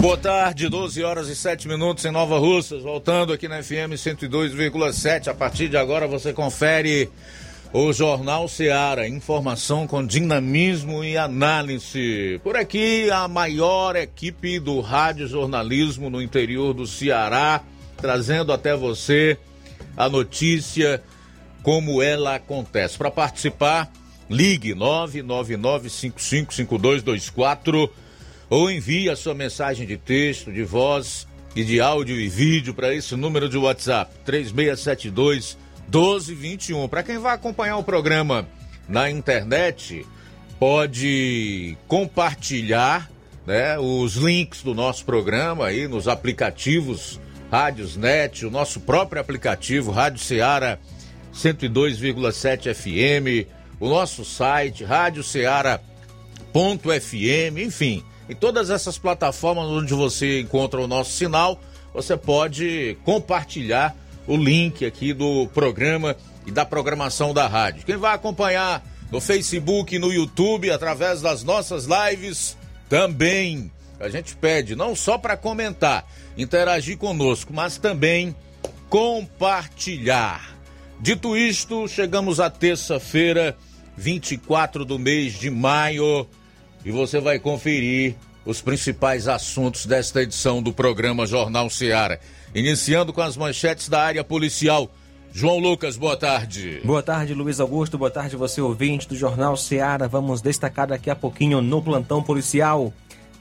Boa tarde, 12 horas e 7 minutos em Nova Russas, voltando aqui na FM 102,7. A partir de agora você confere o Jornal Seara, informação com dinamismo e análise. Por aqui, a maior equipe do rádio jornalismo no interior do Ceará, trazendo até você a notícia como ela acontece. Para participar, ligue 999555224 ou envie a sua mensagem de texto, de voz e de áudio e vídeo para esse número de WhatsApp 3672 1221. Para quem vai acompanhar o programa na internet, pode compartilhar né, os links do nosso programa aí nos aplicativos Rádios Net, o nosso próprio aplicativo Rádio Ceará 102,7 FM, o nosso site Rádio Ceará.fm, enfim em todas essas plataformas onde você encontra o nosso sinal, você pode compartilhar o link aqui do programa e da programação da rádio. Quem vai acompanhar no Facebook, no YouTube, através das nossas lives, também a gente pede não só para comentar, interagir conosco, mas também compartilhar. Dito isto, chegamos à terça-feira, 24 do mês de maio e você vai conferir os principais assuntos desta edição do programa Jornal Seara. Iniciando com as manchetes da área policial. João Lucas, boa tarde. Boa tarde, Luiz Augusto. Boa tarde, você ouvinte do Jornal Seara. Vamos destacar daqui a pouquinho no plantão policial.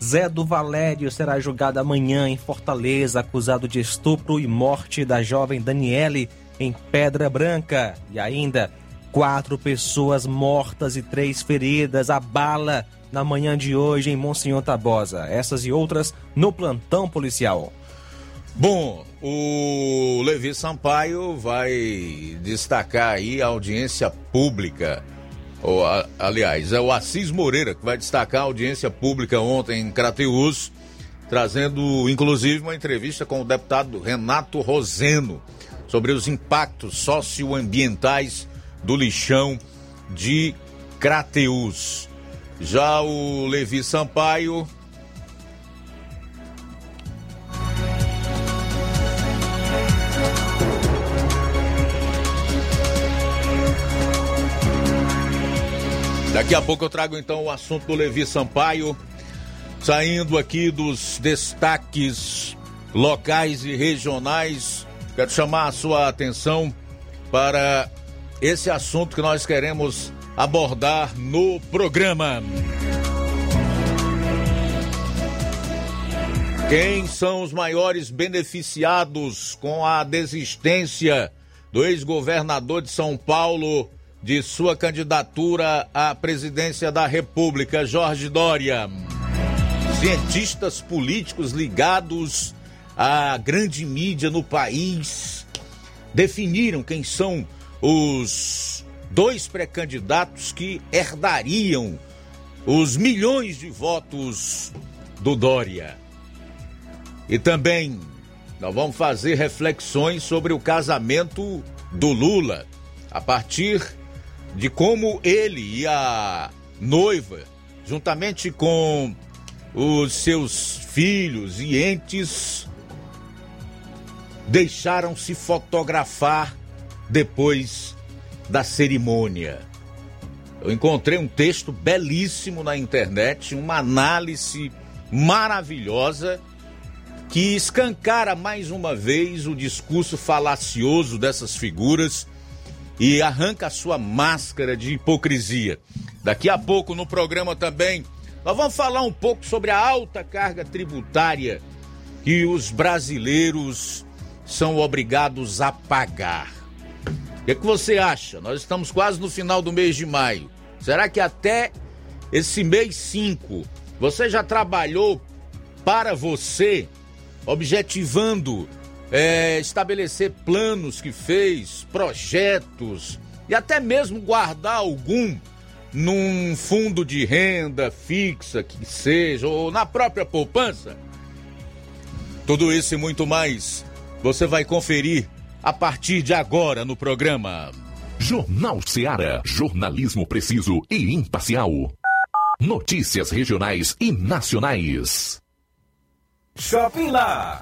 Zé do Valério será julgado amanhã em Fortaleza, acusado de estupro e morte da jovem Daniele em Pedra Branca. E ainda, quatro pessoas mortas e três feridas a bala na manhã de hoje em Monsenhor Tabosa. Essas e outras no plantão policial. Bom, o Levi Sampaio vai destacar aí a audiência pública. Ou, aliás, é o Assis Moreira que vai destacar a audiência pública ontem em Crateus, trazendo inclusive uma entrevista com o deputado Renato Roseno sobre os impactos socioambientais do lixão de Crateus. Já o Levi Sampaio. Daqui a pouco eu trago então o assunto do Levi Sampaio, saindo aqui dos destaques locais e regionais. Quero chamar a sua atenção para esse assunto que nós queremos abordar no programa. Quem são os maiores beneficiados com a desistência do ex-governador de São Paulo de sua candidatura à presidência da República, Jorge Dória? Cientistas políticos ligados à grande mídia no país definiram quem são os dois pré-candidatos que herdariam os milhões de votos do Dória. E também nós vamos fazer reflexões sobre o casamento do Lula, a partir de como ele e a noiva, juntamente com os seus filhos e entes, deixaram se fotografar depois da cerimônia. Eu encontrei um texto belíssimo na internet, uma análise maravilhosa que escancara mais uma vez o discurso falacioso dessas figuras e arranca a sua máscara de hipocrisia. Daqui a pouco no programa também nós vamos falar um pouco sobre a alta carga tributária que os brasileiros são obrigados a pagar que, que você acha? Nós estamos quase no final do mês de maio. Será que até esse mês 5 você já trabalhou para você, objetivando é, estabelecer planos que fez, projetos, e até mesmo guardar algum num fundo de renda fixa que seja, ou na própria poupança. Tudo isso e muito mais você vai conferir a partir de agora no programa. Jornal Seara. Jornalismo preciso e imparcial. Notícias regionais e nacionais. Shopping Lá.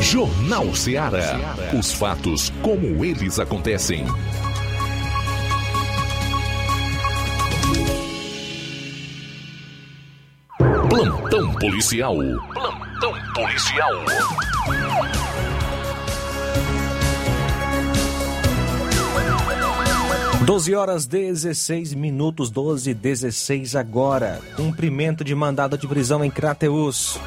Jornal Ceará. Os fatos como eles acontecem. Plantão policial. Plantão policial. Doze horas 16 minutos, 12 16 agora. Cumprimento de mandado de prisão em Crateus.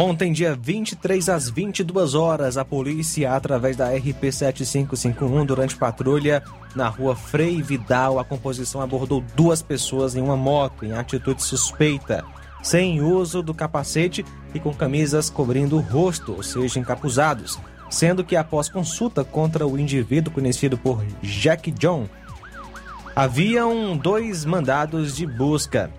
Ontem, dia 23 às 22 horas, a polícia, através da RP 7551, durante patrulha na rua Frei Vidal, a composição abordou duas pessoas em uma moto em atitude suspeita. sem uso do capacete e com camisas cobrindo o rosto, ou seja, encapuzados, sendo que após consulta contra o indivíduo conhecido por Jack John, haviam dois mandados de busca,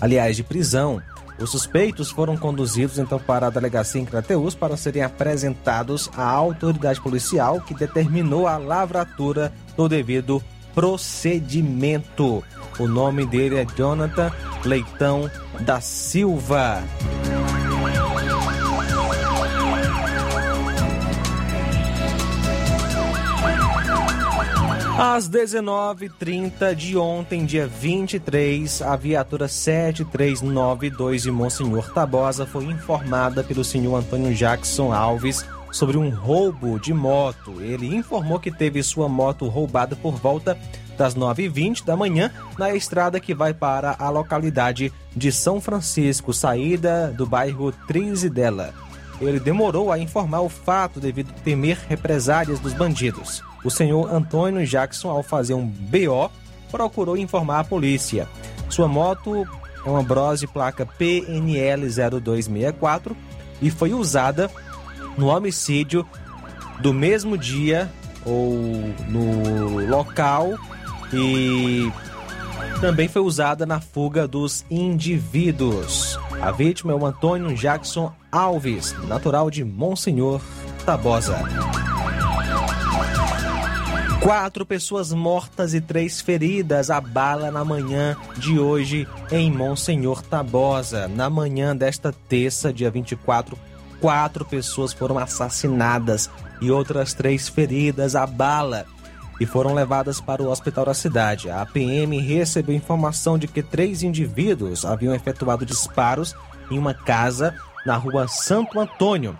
aliás, de prisão. Os suspeitos foram conduzidos então para a delegacia em Crateus para serem apresentados à autoridade policial que determinou a lavratura do devido procedimento. O nome dele é Jonathan Leitão da Silva. Às 19h30 de ontem, dia 23, a viatura 7392 de Monsenhor Tabosa foi informada pelo senhor Antônio Jackson Alves sobre um roubo de moto. Ele informou que teve sua moto roubada por volta das 9h20 da manhã na estrada que vai para a localidade de São Francisco, saída do bairro Trizidela. Ele demorou a informar o fato devido temer represálias dos bandidos. O senhor Antônio Jackson, ao fazer um BO, procurou informar a polícia. Sua moto é uma Brose placa PNL 0264 e foi usada no homicídio do mesmo dia ou no local e também foi usada na fuga dos indivíduos. A vítima é o Antônio Jackson Alves, natural de Monsenhor Tabosa. Quatro pessoas mortas e três feridas a bala na manhã de hoje em Monsenhor Tabosa. Na manhã desta terça, dia 24, quatro pessoas foram assassinadas e outras três feridas a bala e foram levadas para o hospital da cidade. A PM recebeu informação de que três indivíduos haviam efetuado disparos em uma casa na rua Santo Antônio,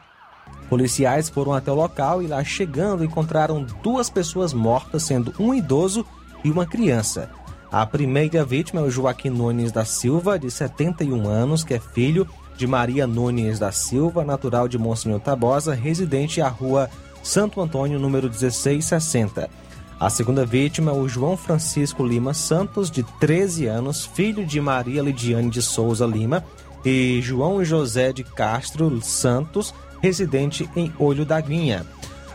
Policiais foram até o local e lá chegando encontraram duas pessoas mortas, sendo um idoso e uma criança. A primeira vítima é o Joaquim Nunes da Silva, de 71 anos, que é filho de Maria Nunes da Silva, natural de Monsenhor Tabosa, residente à rua Santo Antônio, número 1660. A segunda vítima é o João Francisco Lima Santos, de 13 anos, filho de Maria Lidiane de Souza Lima e João José de Castro Santos, residente em Olho da Guinha.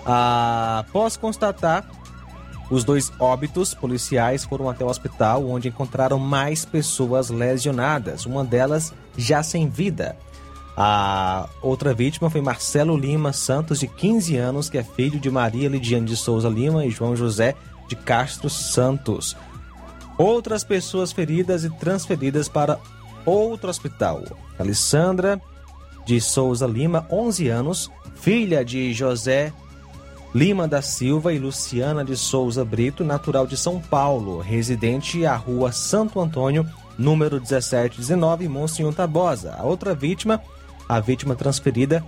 Após constatar os dois óbitos, policiais foram até o hospital, onde encontraram mais pessoas lesionadas, uma delas já sem vida. A outra vítima foi Marcelo Lima Santos, de 15 anos, que é filho de Maria Lidiane de Souza Lima e João José de Castro Santos. Outras pessoas feridas e transferidas para outro hospital. Alessandra de Souza Lima, 11 anos, filha de José Lima da Silva e Luciana de Souza Brito, natural de São Paulo, residente à rua Santo Antônio, número 1719, Monsenhor Tabosa. A outra vítima, a vítima transferida,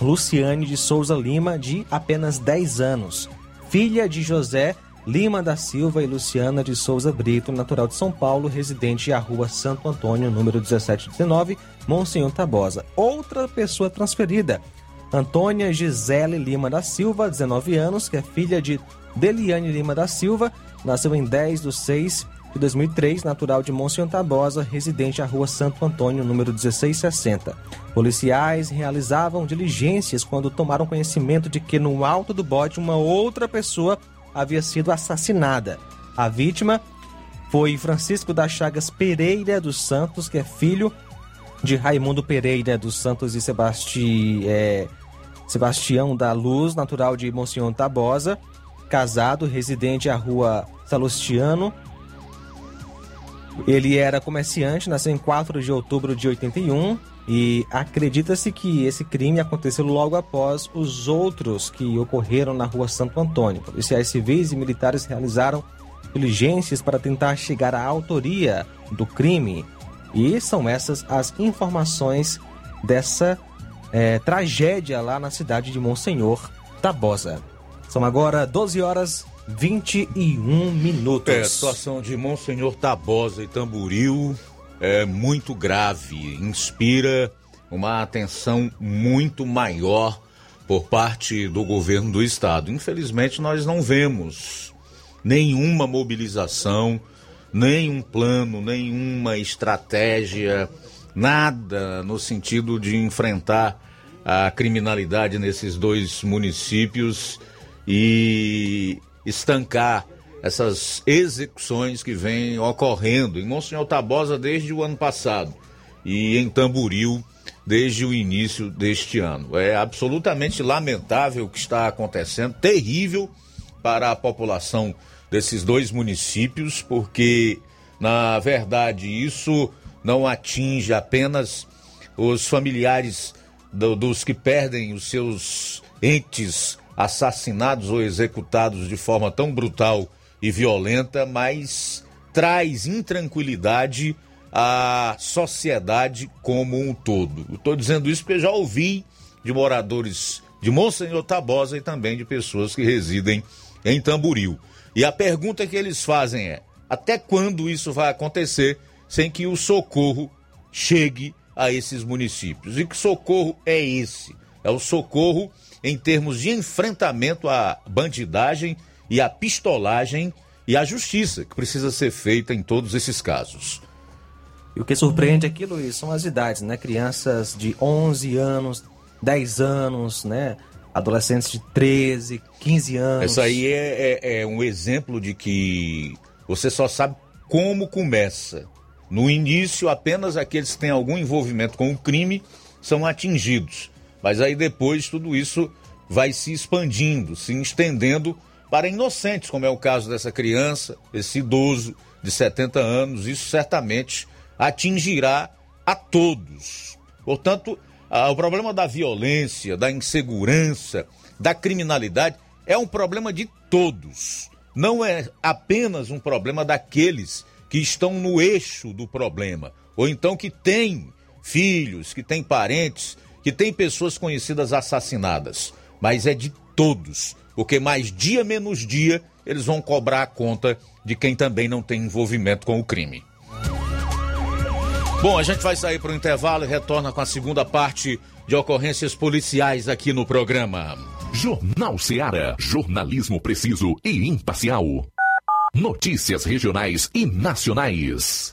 Luciane de Souza Lima, de apenas 10 anos, filha de José Lima da Silva e Luciana de Souza Brito, natural de São Paulo, residente à rua Santo Antônio, número 1719, Monsenhor Tabosa. Outra pessoa transferida, Antônia Gisele Lima da Silva, 19 anos, que é filha de Deliane Lima da Silva, nasceu em 10 de 6 de 2003, natural de Monsenhor Tabosa, residente à rua Santo Antônio, número 1660. Policiais realizavam diligências quando tomaram conhecimento de que no alto do bode uma outra pessoa havia sido assassinada. A vítima foi Francisco das Chagas Pereira dos Santos, que é filho de Raimundo Pereira dos Santos e Sebasti, é, Sebastião da Luz, natural de Monsenhor Tabosa, casado, residente à rua Salustiano. Ele era comerciante, nasceu em 4 de outubro de 81, e acredita-se que esse crime aconteceu logo após os outros que ocorreram na rua Santo Antônio. Policiais civis e militares realizaram diligências para tentar chegar à autoria do crime. E são essas as informações dessa é, tragédia lá na cidade de Monsenhor Tabosa. São agora 12 horas 21 minutos. É, a situação de Monsenhor Tabosa e Tamburil é muito grave, inspira uma atenção muito maior por parte do governo do estado. Infelizmente, nós não vemos nenhuma mobilização, nenhum plano, nenhuma estratégia nada no sentido de enfrentar a criminalidade nesses dois municípios e estancar essas execuções que vêm ocorrendo em Monsenhor Tabosa desde o ano passado e em Tamboril desde o início deste ano. É absolutamente lamentável o que está acontecendo, terrível para a população desses dois municípios, porque, na verdade, isso não atinge apenas os familiares do, dos que perdem os seus entes assassinados ou executados de forma tão brutal e violenta, mas traz intranquilidade à sociedade como um todo. Estou dizendo isso porque já ouvi de moradores de Monsenhor Tabosa e também de pessoas que residem em Tamburil. E a pergunta que eles fazem é: até quando isso vai acontecer sem que o socorro chegue a esses municípios? E que socorro é esse? É o socorro em termos de enfrentamento à bandidagem e à pistolagem e à justiça que precisa ser feita em todos esses casos. E o que surpreende aqui, Luiz, são as idades, né? Crianças de 11 anos, 10 anos, né? Adolescentes de 13, 15 anos. Isso aí é, é, é um exemplo de que você só sabe como começa. No início, apenas aqueles que têm algum envolvimento com o crime são atingidos. Mas aí depois tudo isso vai se expandindo, se estendendo para inocentes, como é o caso dessa criança, esse idoso de 70 anos. Isso certamente atingirá a todos. Portanto, o problema da violência, da insegurança, da criminalidade é um problema de todos. Não é apenas um problema daqueles que estão no eixo do problema, ou então que têm filhos, que têm parentes que tem pessoas conhecidas assassinadas, mas é de todos, porque mais dia menos dia eles vão cobrar a conta de quem também não tem envolvimento com o crime. Bom, a gente vai sair para o intervalo e retorna com a segunda parte de ocorrências policiais aqui no programa. Jornal Seara. Jornalismo preciso e imparcial. Notícias regionais e nacionais.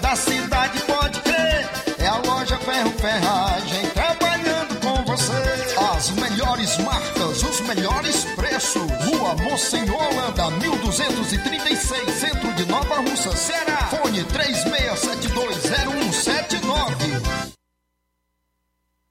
da cidade, pode crer. É a loja Ferro Ferragem trabalhando com você. As melhores marcas, os melhores preços. Rua Monsenhor Holanda, 1236, centro de Nova Russa, Ceará. Fone 36720179.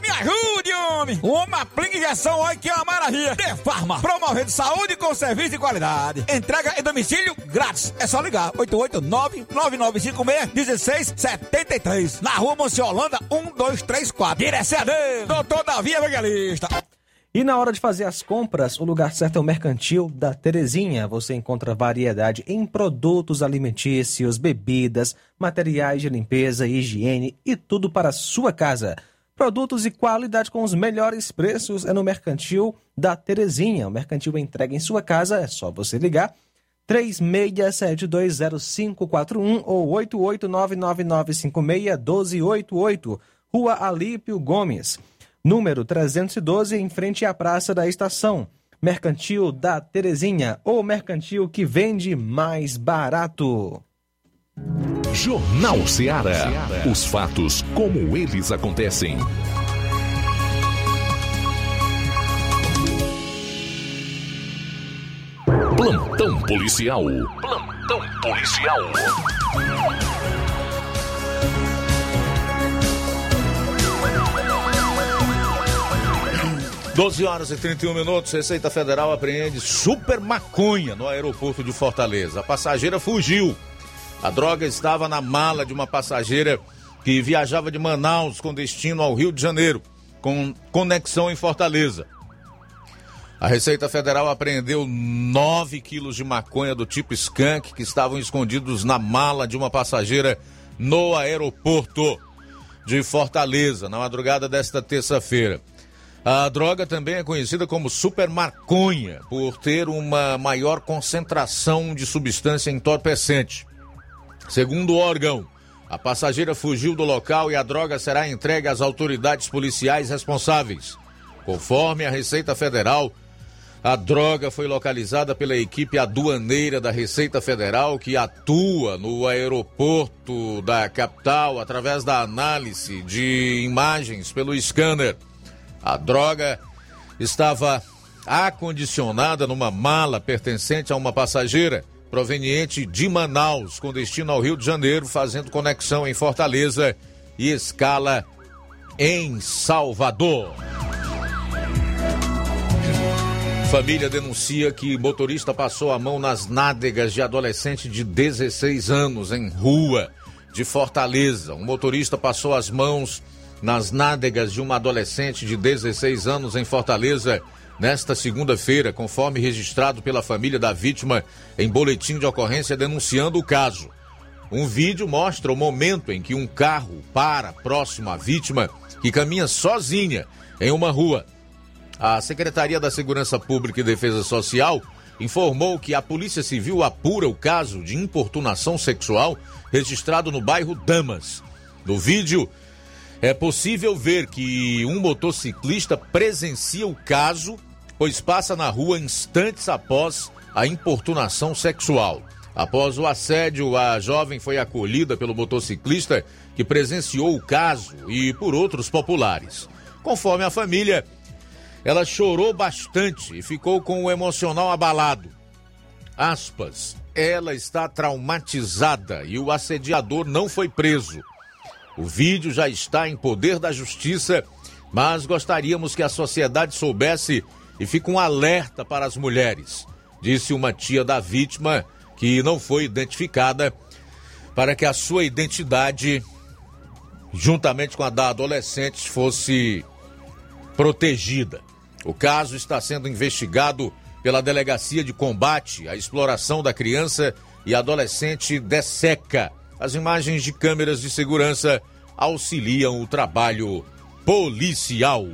me ajude, homem. Uma aplica injeção, olha que é uma maravilha. De Farma, promovendo saúde com serviço de qualidade. Entrega em domicílio grátis. É só ligar, 889-9956-1673. Na rua Monsiolanda, 1234. Direção a Deus, doutor Davi Evangelista. E na hora de fazer as compras, o lugar certo é o Mercantil da Terezinha. Você encontra variedade em produtos alimentícios, bebidas, materiais de limpeza higiene e tudo para a sua casa. Produtos e qualidade com os melhores preços é no Mercantil da Terezinha. O Mercantil entrega em sua casa, é só você ligar 36720541 ou 88999561288, Rua Alípio Gomes número 312, em frente à Praça da Estação. Mercantil da Terezinha, ou mercantil que vende mais barato. Jornal Ceará. Os fatos como eles acontecem. Plantão policial. Plantão policial. 12 horas e 31 minutos, Receita Federal apreende super maconha no aeroporto de Fortaleza. A passageira fugiu. A droga estava na mala de uma passageira que viajava de Manaus com destino ao Rio de Janeiro, com conexão em Fortaleza. A Receita Federal apreendeu 9 quilos de maconha do tipo skunk que estavam escondidos na mala de uma passageira no aeroporto de Fortaleza, na madrugada desta terça-feira. A droga também é conhecida como super maconha, por ter uma maior concentração de substância entorpecente. Segundo o órgão, a passageira fugiu do local e a droga será entregue às autoridades policiais responsáveis. Conforme a Receita Federal, a droga foi localizada pela equipe aduaneira da Receita Federal que atua no aeroporto da capital através da análise de imagens pelo scanner. A droga estava acondicionada numa mala pertencente a uma passageira proveniente de Manaus, com destino ao Rio de Janeiro, fazendo conexão em Fortaleza e escala em Salvador. Família denuncia que motorista passou a mão nas nádegas de adolescente de 16 anos em rua de Fortaleza. Um motorista passou as mãos nas nádegas de uma adolescente de 16 anos em Fortaleza nesta segunda-feira, conforme registrado pela família da vítima em boletim de ocorrência denunciando o caso. Um vídeo mostra o momento em que um carro para próximo à vítima, que caminha sozinha em uma rua. A Secretaria da Segurança Pública e Defesa Social informou que a Polícia Civil apura o caso de importunação sexual registrado no bairro Damas. No vídeo, é possível ver que um motociclista presencia o caso, pois passa na rua instantes após a importunação sexual. Após o assédio, a jovem foi acolhida pelo motociclista que presenciou o caso e por outros populares. Conforme a família, ela chorou bastante e ficou com o emocional abalado. Aspas, ela está traumatizada e o assediador não foi preso. O vídeo já está em poder da justiça, mas gostaríamos que a sociedade soubesse e fique um alerta para as mulheres, disse uma tia da vítima que não foi identificada, para que a sua identidade, juntamente com a da adolescente, fosse protegida. O caso está sendo investigado pela Delegacia de Combate à Exploração da Criança e Adolescente DESECA. As imagens de câmeras de segurança auxiliam o trabalho policial.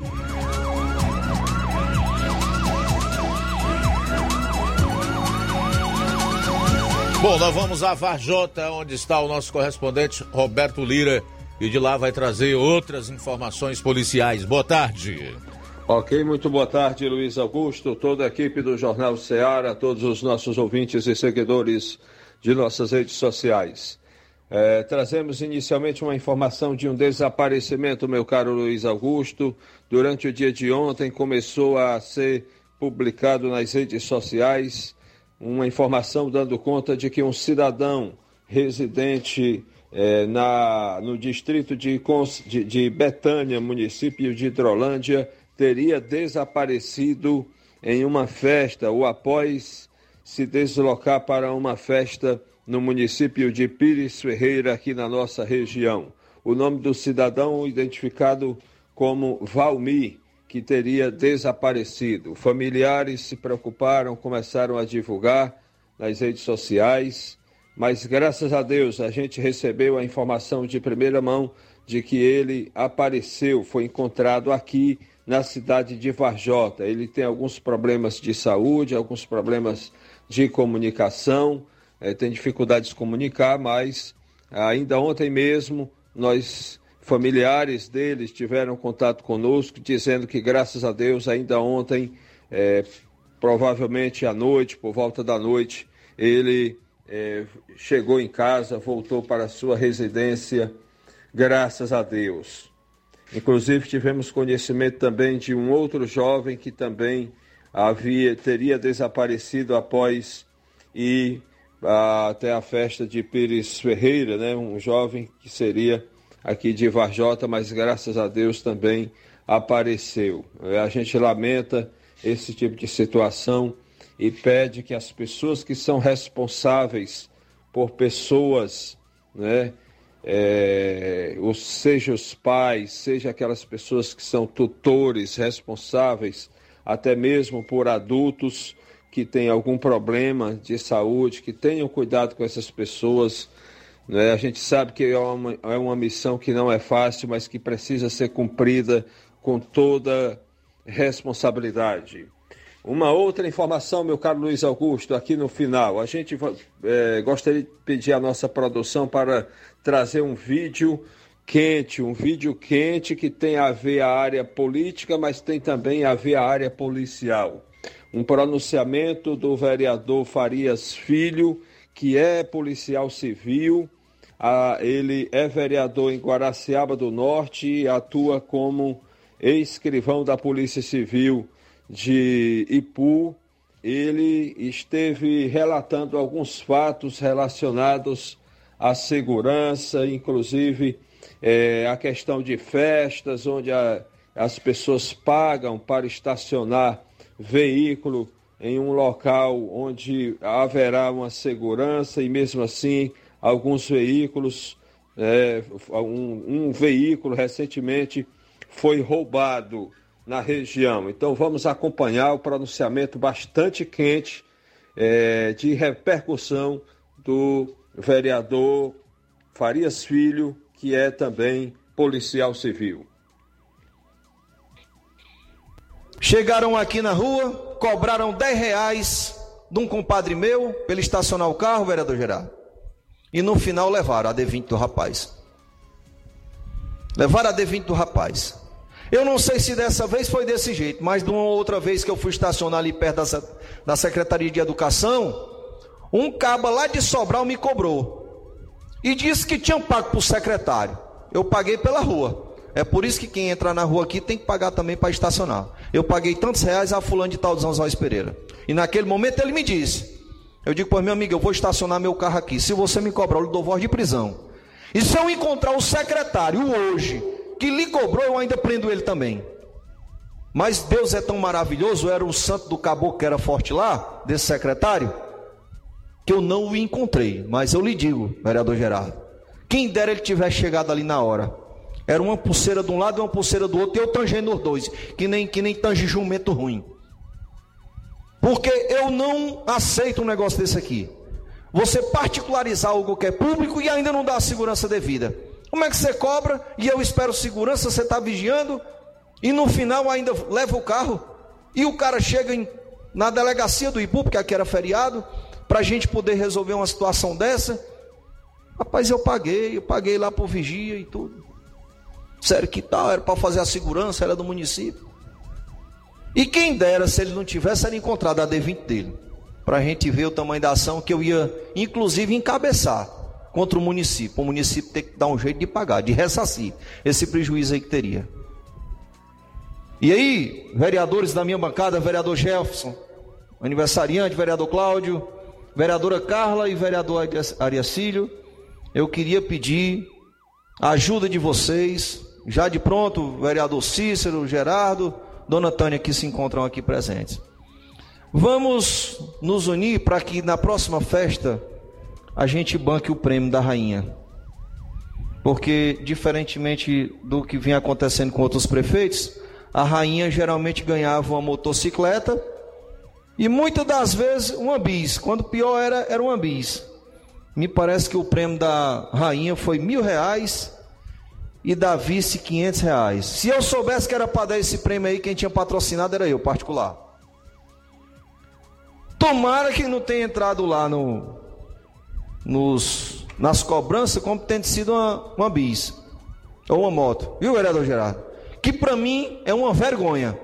Bom, nós vamos a Varjota, onde está o nosso correspondente Roberto Lira, e de lá vai trazer outras informações policiais. Boa tarde. Ok, muito boa tarde, Luiz Augusto, toda a equipe do Jornal Ceará, todos os nossos ouvintes e seguidores de nossas redes sociais. É, trazemos inicialmente uma informação de um desaparecimento, meu caro Luiz Augusto. Durante o dia de ontem começou a ser publicado nas redes sociais uma informação dando conta de que um cidadão residente é, na, no distrito de, de, de Betânia, município de Hidrolândia, teria desaparecido em uma festa ou após se deslocar para uma festa no município de Pires Ferreira, aqui na nossa região. O nome do cidadão identificado como Valmi, que teria desaparecido. Familiares se preocuparam, começaram a divulgar nas redes sociais, mas graças a Deus a gente recebeu a informação de primeira mão de que ele apareceu, foi encontrado aqui na cidade de Varjota. Ele tem alguns problemas de saúde, alguns problemas de comunicação, é, tem dificuldade de comunicar, mas ainda ontem mesmo nós familiares deles tiveram contato conosco, dizendo que graças a Deus ainda ontem, é, provavelmente à noite, por volta da noite, ele é, chegou em casa, voltou para sua residência, graças a Deus. Inclusive tivemos conhecimento também de um outro jovem que também havia teria desaparecido após ir até a festa de Pires Ferreira, né? Um jovem que seria aqui de Varjota, mas graças a Deus também apareceu. A gente lamenta esse tipo de situação e pede que as pessoas que são responsáveis por pessoas, né, é, ou seja os pais, seja aquelas pessoas que são tutores responsáveis, até mesmo por adultos que têm algum problema de saúde, que tenham cuidado com essas pessoas. Né? A gente sabe que é uma, é uma missão que não é fácil, mas que precisa ser cumprida com toda responsabilidade. Uma outra informação, meu caro Luiz Augusto, aqui no final. A gente é, gostaria de pedir à nossa produção para trazer um vídeo quente, um vídeo quente que tem a ver a área política, mas tem também a ver a área policial. Um pronunciamento do vereador Farias Filho, que é policial civil, ele é vereador em Guaraciaba do Norte e atua como escrivão da Polícia Civil de Ipu, ele esteve relatando alguns fatos relacionados à segurança, inclusive é, a questão de festas, onde a, as pessoas pagam para estacionar veículo em um local onde haverá uma segurança e mesmo assim alguns veículos, é, um, um veículo recentemente foi roubado na região. Então vamos acompanhar o pronunciamento bastante quente é, de repercussão do vereador Farias Filho, que é também policial civil. Chegaram aqui na rua, cobraram 10 reais de um compadre meu ele estacionar o carro, vereador Gerardo. E no final levaram a D20 do rapaz. Levaram a D20 do rapaz. Eu não sei se dessa vez foi desse jeito, mas de uma outra vez que eu fui estacionar ali perto da, da Secretaria de Educação, um caba lá de Sobral me cobrou. E disse que tinham pago para o secretário. Eu paguei pela rua. É por isso que quem entrar na rua aqui tem que pagar também para estacionar. Eu paguei tantos reais a fulano de tal Zanzóis Pereira. E naquele momento ele me disse: Eu digo, pois meu amigo, eu vou estacionar meu carro aqui. Se você me cobrar, eu lhe dou voz de prisão. E se eu encontrar o secretário hoje que lhe cobrou, eu ainda prendo ele também. Mas Deus é tão maravilhoso, era o santo do caboclo que era forte lá, desse secretário, que eu não o encontrei. Mas eu lhe digo, vereador Gerardo, quem dera ele tivesse chegado ali na hora. Era uma pulseira de um lado e uma pulseira do outro, e eu tangendo os dois, que nem, que nem tange jumento ruim. Porque eu não aceito um negócio desse aqui. Você particularizar algo que é público e ainda não dá a segurança devida. Como é que você cobra e eu espero segurança, você está vigiando e no final ainda leva o carro e o cara chega em, na delegacia do Ipu, porque aqui era feriado, para a gente poder resolver uma situação dessa. Rapaz, eu paguei, eu paguei lá por vigia e tudo. Sério que tal? Era para fazer a segurança, era do município. E quem dera se ele não tivesse era encontrado a D20 dele. Para a gente ver o tamanho da ação que eu ia, inclusive, encabeçar contra o município. O município tem que dar um jeito de pagar, de ressarcir esse prejuízo aí que teria. E aí, vereadores da minha bancada, vereador Jefferson, aniversariante, vereador Cláudio, vereadora Carla e vereador Ariacílio, eu queria pedir a ajuda de vocês, já de pronto, vereador Cícero, Gerardo, dona Tânia que se encontram aqui presentes. Vamos nos unir para que na próxima festa a gente banque o prêmio da rainha. Porque, diferentemente do que vinha acontecendo com outros prefeitos, a rainha geralmente ganhava uma motocicleta e muitas das vezes uma bis. Quando pior era, era uma bis. Me parece que o prêmio da rainha foi mil reais e da vice quinhentos reais. Se eu soubesse que era para dar esse prêmio aí, quem tinha patrocinado era eu, particular. Tomara que não tenha entrado lá no, nos, nas cobranças como tem sido uma, uma bis ou uma moto, viu, vereador Gerardo? Que para mim é uma vergonha.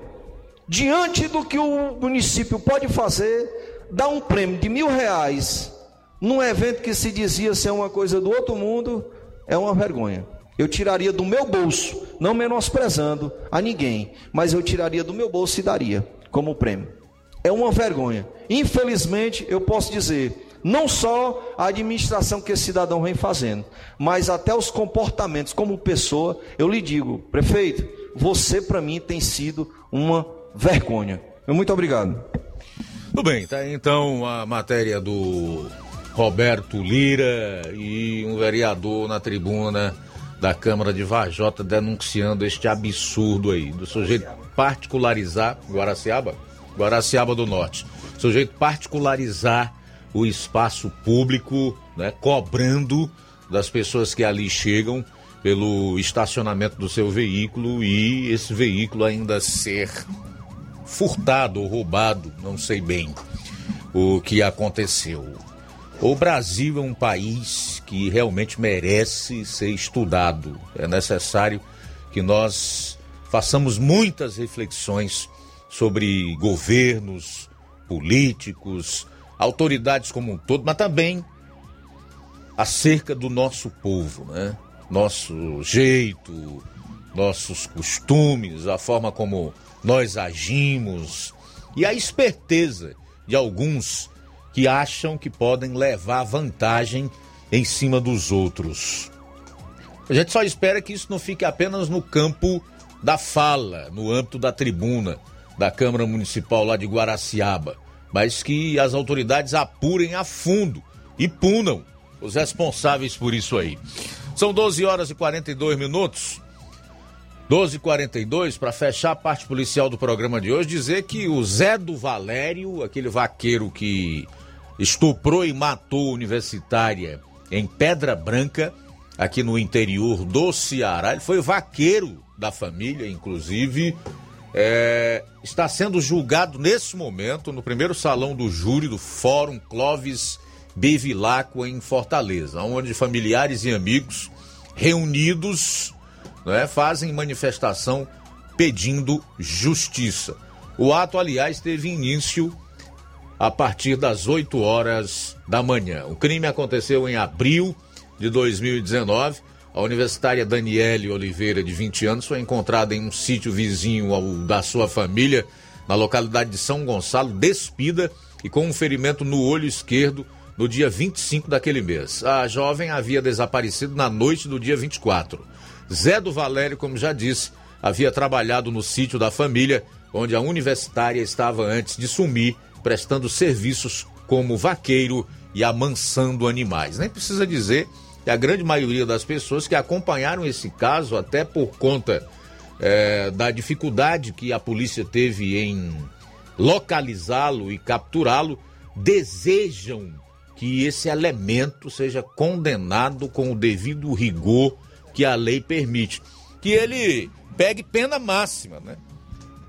Diante do que o município pode fazer, dar um prêmio de mil reais num evento que se dizia ser uma coisa do outro mundo, é uma vergonha. Eu tiraria do meu bolso, não menosprezando a ninguém, mas eu tiraria do meu bolso e daria como prêmio. É uma vergonha. Infelizmente, eu posso dizer, não só a administração que esse cidadão vem fazendo, mas até os comportamentos como pessoa. Eu lhe digo, prefeito, você para mim tem sido uma vergonha. Muito obrigado. Tudo bem, tá então a matéria do Roberto Lira e um vereador na tribuna da Câmara de Vajota denunciando este absurdo aí. Do sujeito particularizar Guaraciaba, Guaraciaba do Norte, sujeito particularizar o espaço público, né, cobrando das pessoas que ali chegam pelo estacionamento do seu veículo e esse veículo ainda ser furtado ou roubado, não sei bem o que aconteceu. O Brasil é um país que realmente merece ser estudado. É necessário que nós façamos muitas reflexões sobre governos, políticos, autoridades como um todo, mas também acerca do nosso povo, né? Nosso jeito, nossos costumes, a forma como nós agimos e a esperteza de alguns que acham que podem levar vantagem em cima dos outros. A gente só espera que isso não fique apenas no campo da fala, no âmbito da tribuna da Câmara Municipal lá de Guaraciaba, mas que as autoridades apurem a fundo e punam os responsáveis por isso aí. São 12 horas e 42 minutos. 12 e 42 para fechar a parte policial do programa de hoje, dizer que o Zé do Valério, aquele vaqueiro que estuprou e matou universitária em Pedra Branca, aqui no interior do Ceará, ele foi vaqueiro da família, inclusive, é, está sendo julgado nesse momento no primeiro salão do júri do Fórum Clóvis Bevilacqua em Fortaleza, onde familiares e amigos reunidos né, fazem manifestação pedindo justiça. O ato, aliás, teve início a partir das 8 horas da manhã. O crime aconteceu em abril de 2019. A universitária Daniele Oliveira, de 20 anos, foi encontrada em um sítio vizinho ao da sua família, na localidade de São Gonçalo, despida e com um ferimento no olho esquerdo no dia 25 daquele mês. A jovem havia desaparecido na noite do dia 24. Zé do Valério, como já disse, havia trabalhado no sítio da família, onde a universitária estava antes de sumir, prestando serviços como vaqueiro e amansando animais. Nem precisa dizer que a grande maioria das pessoas que acompanharam esse caso, até por conta é, da dificuldade que a polícia teve em localizá-lo e capturá-lo, desejam que esse elemento seja condenado com o devido rigor que a lei permite. Que ele pegue pena máxima, né?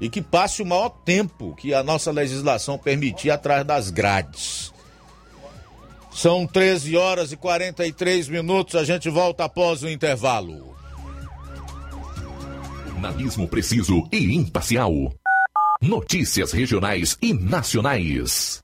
E que passe o maior tempo que a nossa legislação permitir atrás das grades. São 13 horas e 43 minutos, a gente volta após o intervalo. Analismo preciso e imparcial. Notícias regionais e nacionais.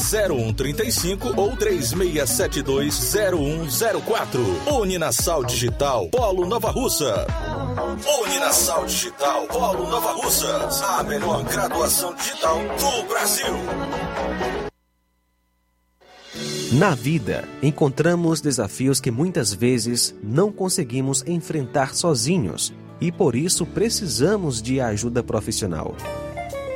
0135 ou 36720104. Uninasal Digital, Polo Nova Russa. Uninasal Digital, Polo Nova Russas. A melhor graduação digital do Brasil. Na vida, encontramos desafios que muitas vezes não conseguimos enfrentar sozinhos e por isso precisamos de ajuda profissional.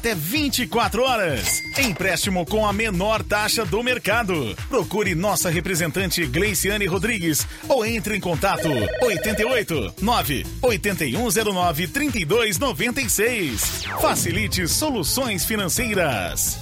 até 24 horas. Empréstimo com a menor taxa do mercado. Procure nossa representante Gleiciane Rodrigues ou entre em contato 88 9 8109 3296. Facilite soluções financeiras.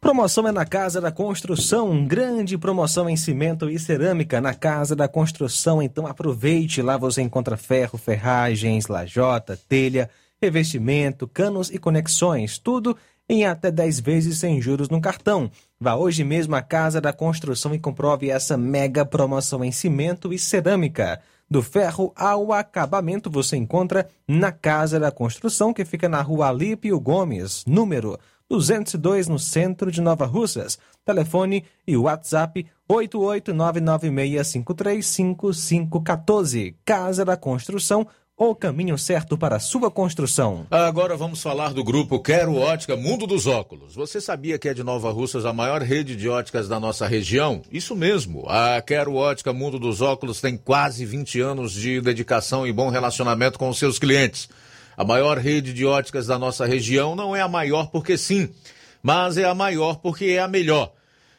Promoção é na Casa da Construção, grande promoção em cimento e cerâmica na Casa da Construção. Então aproveite, lá você encontra ferro, ferragens, lajota, telha, revestimento, canos e conexões, tudo em até 10 vezes sem juros no cartão. Vá hoje mesmo à Casa da Construção e comprove essa mega promoção em cimento e cerâmica. Do ferro ao acabamento você encontra na Casa da Construção, que fica na rua Alípio Gomes, número 202, no centro de Nova Russas. Telefone e WhatsApp 88996535514. Casa da Construção, o caminho certo para sua construção. Agora vamos falar do grupo Quero Ótica Mundo dos Óculos. Você sabia que é de Nova Russas a maior rede de óticas da nossa região? Isso mesmo. A Quero Ótica Mundo dos Óculos tem quase 20 anos de dedicação e bom relacionamento com os seus clientes. A maior rede de óticas da nossa região não é a maior porque sim, mas é a maior porque é a melhor.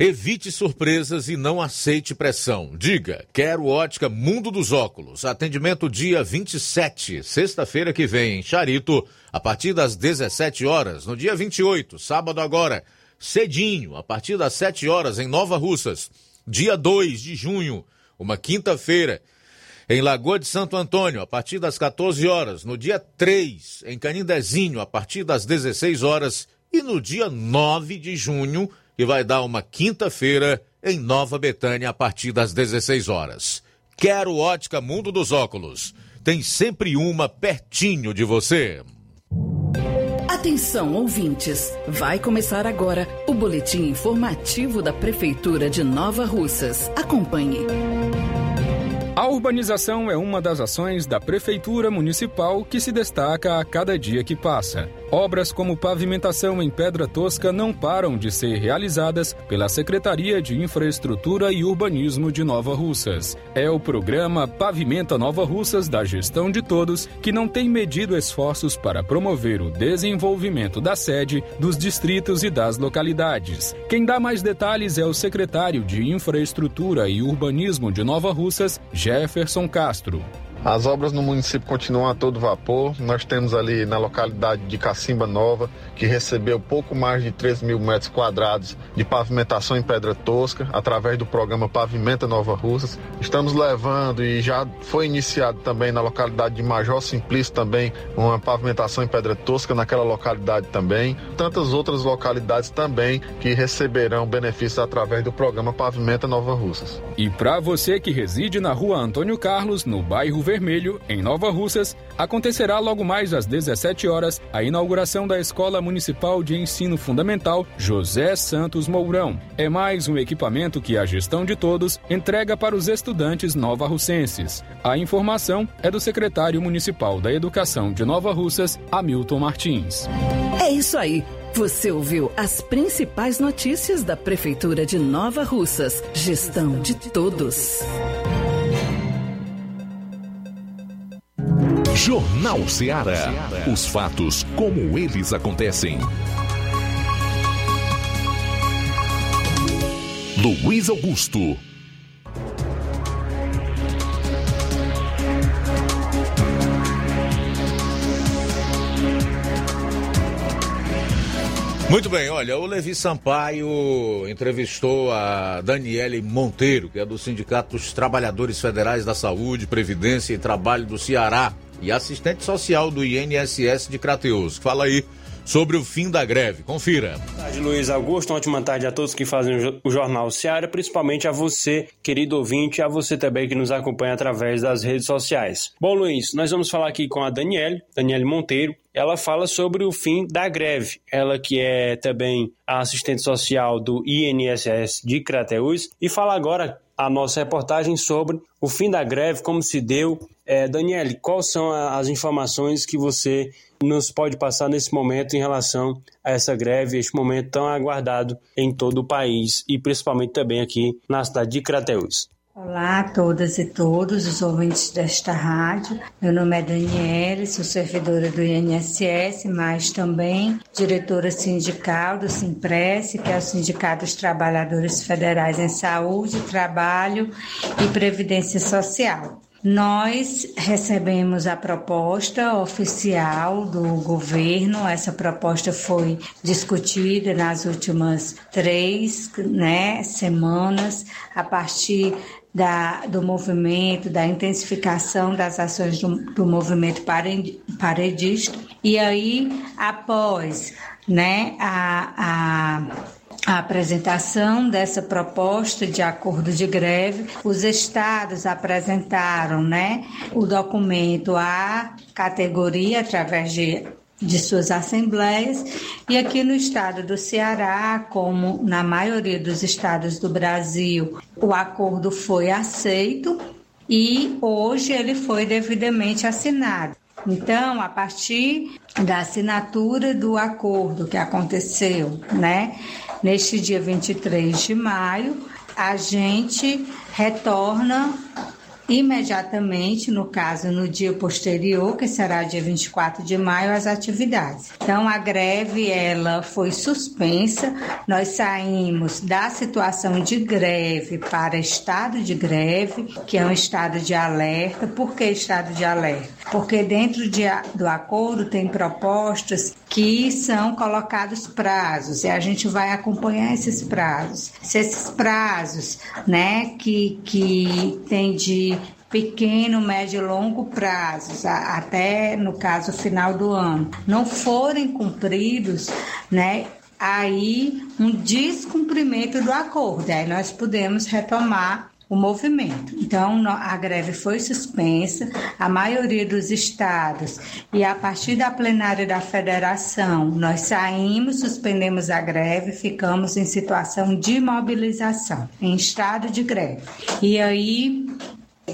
Evite surpresas e não aceite pressão. Diga, quero ótica Mundo dos Óculos. Atendimento dia 27, sexta-feira que vem, em Charito, a partir das 17 horas. No dia 28, sábado agora, cedinho, a partir das 7 horas, em Nova Russas. Dia 2 de junho, uma quinta-feira, em Lagoa de Santo Antônio, a partir das 14 horas. No dia 3, em Canindezinho, a partir das 16 horas. E no dia 9 de junho, que vai dar uma quinta-feira em Nova Betânia a partir das 16 horas. Quero Ótica Mundo dos Óculos. Tem sempre uma pertinho de você. Atenção, ouvintes! Vai começar agora o boletim informativo da Prefeitura de Nova Russas. Acompanhe. A urbanização é uma das ações da Prefeitura Municipal que se destaca a cada dia que passa. Obras como pavimentação em pedra tosca não param de ser realizadas pela Secretaria de Infraestrutura e Urbanismo de Nova Russas. É o programa Pavimenta Nova Russas da Gestão de Todos que não tem medido esforços para promover o desenvolvimento da sede, dos distritos e das localidades. Quem dá mais detalhes é o secretário de Infraestrutura e Urbanismo de Nova Russas, Jefferson Castro. As obras no município continuam a todo vapor. Nós temos ali na localidade de Cacimba Nova, que recebeu pouco mais de 3 mil metros quadrados de pavimentação em pedra tosca, através do programa Pavimenta Nova Russas. Estamos levando e já foi iniciado também na localidade de Major Simplício também uma pavimentação em pedra tosca naquela localidade também. Tantas outras localidades também que receberão benefícios através do programa Pavimenta Nova Russas. E para você que reside na rua Antônio Carlos, no bairro Vermelho, em Nova Russas, acontecerá logo mais às 17 horas a inauguração da Escola Municipal de Ensino Fundamental José Santos Mourão. É mais um equipamento que a gestão de todos entrega para os estudantes nova-russenses. A informação é do secretário municipal da Educação de Nova Russas, Hamilton Martins. É isso aí. Você ouviu as principais notícias da Prefeitura de Nova Russas. Gestão de todos. Jornal Ceará. Os fatos como eles acontecem. Luiz Augusto. Muito bem, olha, o Levi Sampaio entrevistou a Daniele Monteiro, que é do Sindicato dos Trabalhadores Federais da Saúde, Previdência e Trabalho do Ceará e assistente social do INSS de Crateus. Fala aí sobre o fim da greve. Confira. Boa tarde, Luiz Augusto. Uma ótima tarde a todos que fazem o Jornal Ceará, principalmente a você, querido ouvinte, e a você também que nos acompanha através das redes sociais. Bom, Luiz, nós vamos falar aqui com a Daniele, Daniele Monteiro. Ela fala sobre o fim da greve. Ela que é também a assistente social do INSS de Crateus e fala agora a nossa reportagem sobre o fim da greve, como se deu. É, Daniele, quais são as informações que você nos pode passar nesse momento em relação a essa greve, este momento tão aguardado em todo o país e principalmente também aqui na cidade de Crateús? Olá a todas e todos os ouvintes desta rádio. Meu nome é Daniele, sou servidora do INSS, mas também diretora sindical do Simpress, que é o Sindicato dos Trabalhadores Federais em Saúde, Trabalho e Previdência Social. Nós recebemos a proposta oficial do governo. Essa proposta foi discutida nas últimas três né, semanas, a partir da, do movimento, da intensificação das ações do, do movimento paredista. E aí, após né, a, a, a apresentação dessa proposta de acordo de greve, os estados apresentaram né, o documento à categoria através de de suas assembleias e aqui no estado do Ceará, como na maioria dos estados do Brasil, o acordo foi aceito e hoje ele foi devidamente assinado. Então, a partir da assinatura do acordo que aconteceu, né, neste dia 23 de maio, a gente retorna imediatamente, no caso no dia posterior, que será dia 24 de maio, as atividades. Então a greve ela foi suspensa. Nós saímos da situação de greve para estado de greve, que é um estado de alerta. Por que estado de alerta? Porque dentro de, do acordo tem propostas que são colocados prazos e a gente vai acompanhar esses prazos. Se esses prazos, né, que que tem de pequeno, médio e longo prazos, até no caso final do ano, não forem cumpridos, né, aí um descumprimento do acordo, aí nós podemos retomar o movimento. Então, a greve foi suspensa, a maioria dos estados, e a partir da plenária da federação, nós saímos, suspendemos a greve, ficamos em situação de mobilização, em estado de greve. E aí,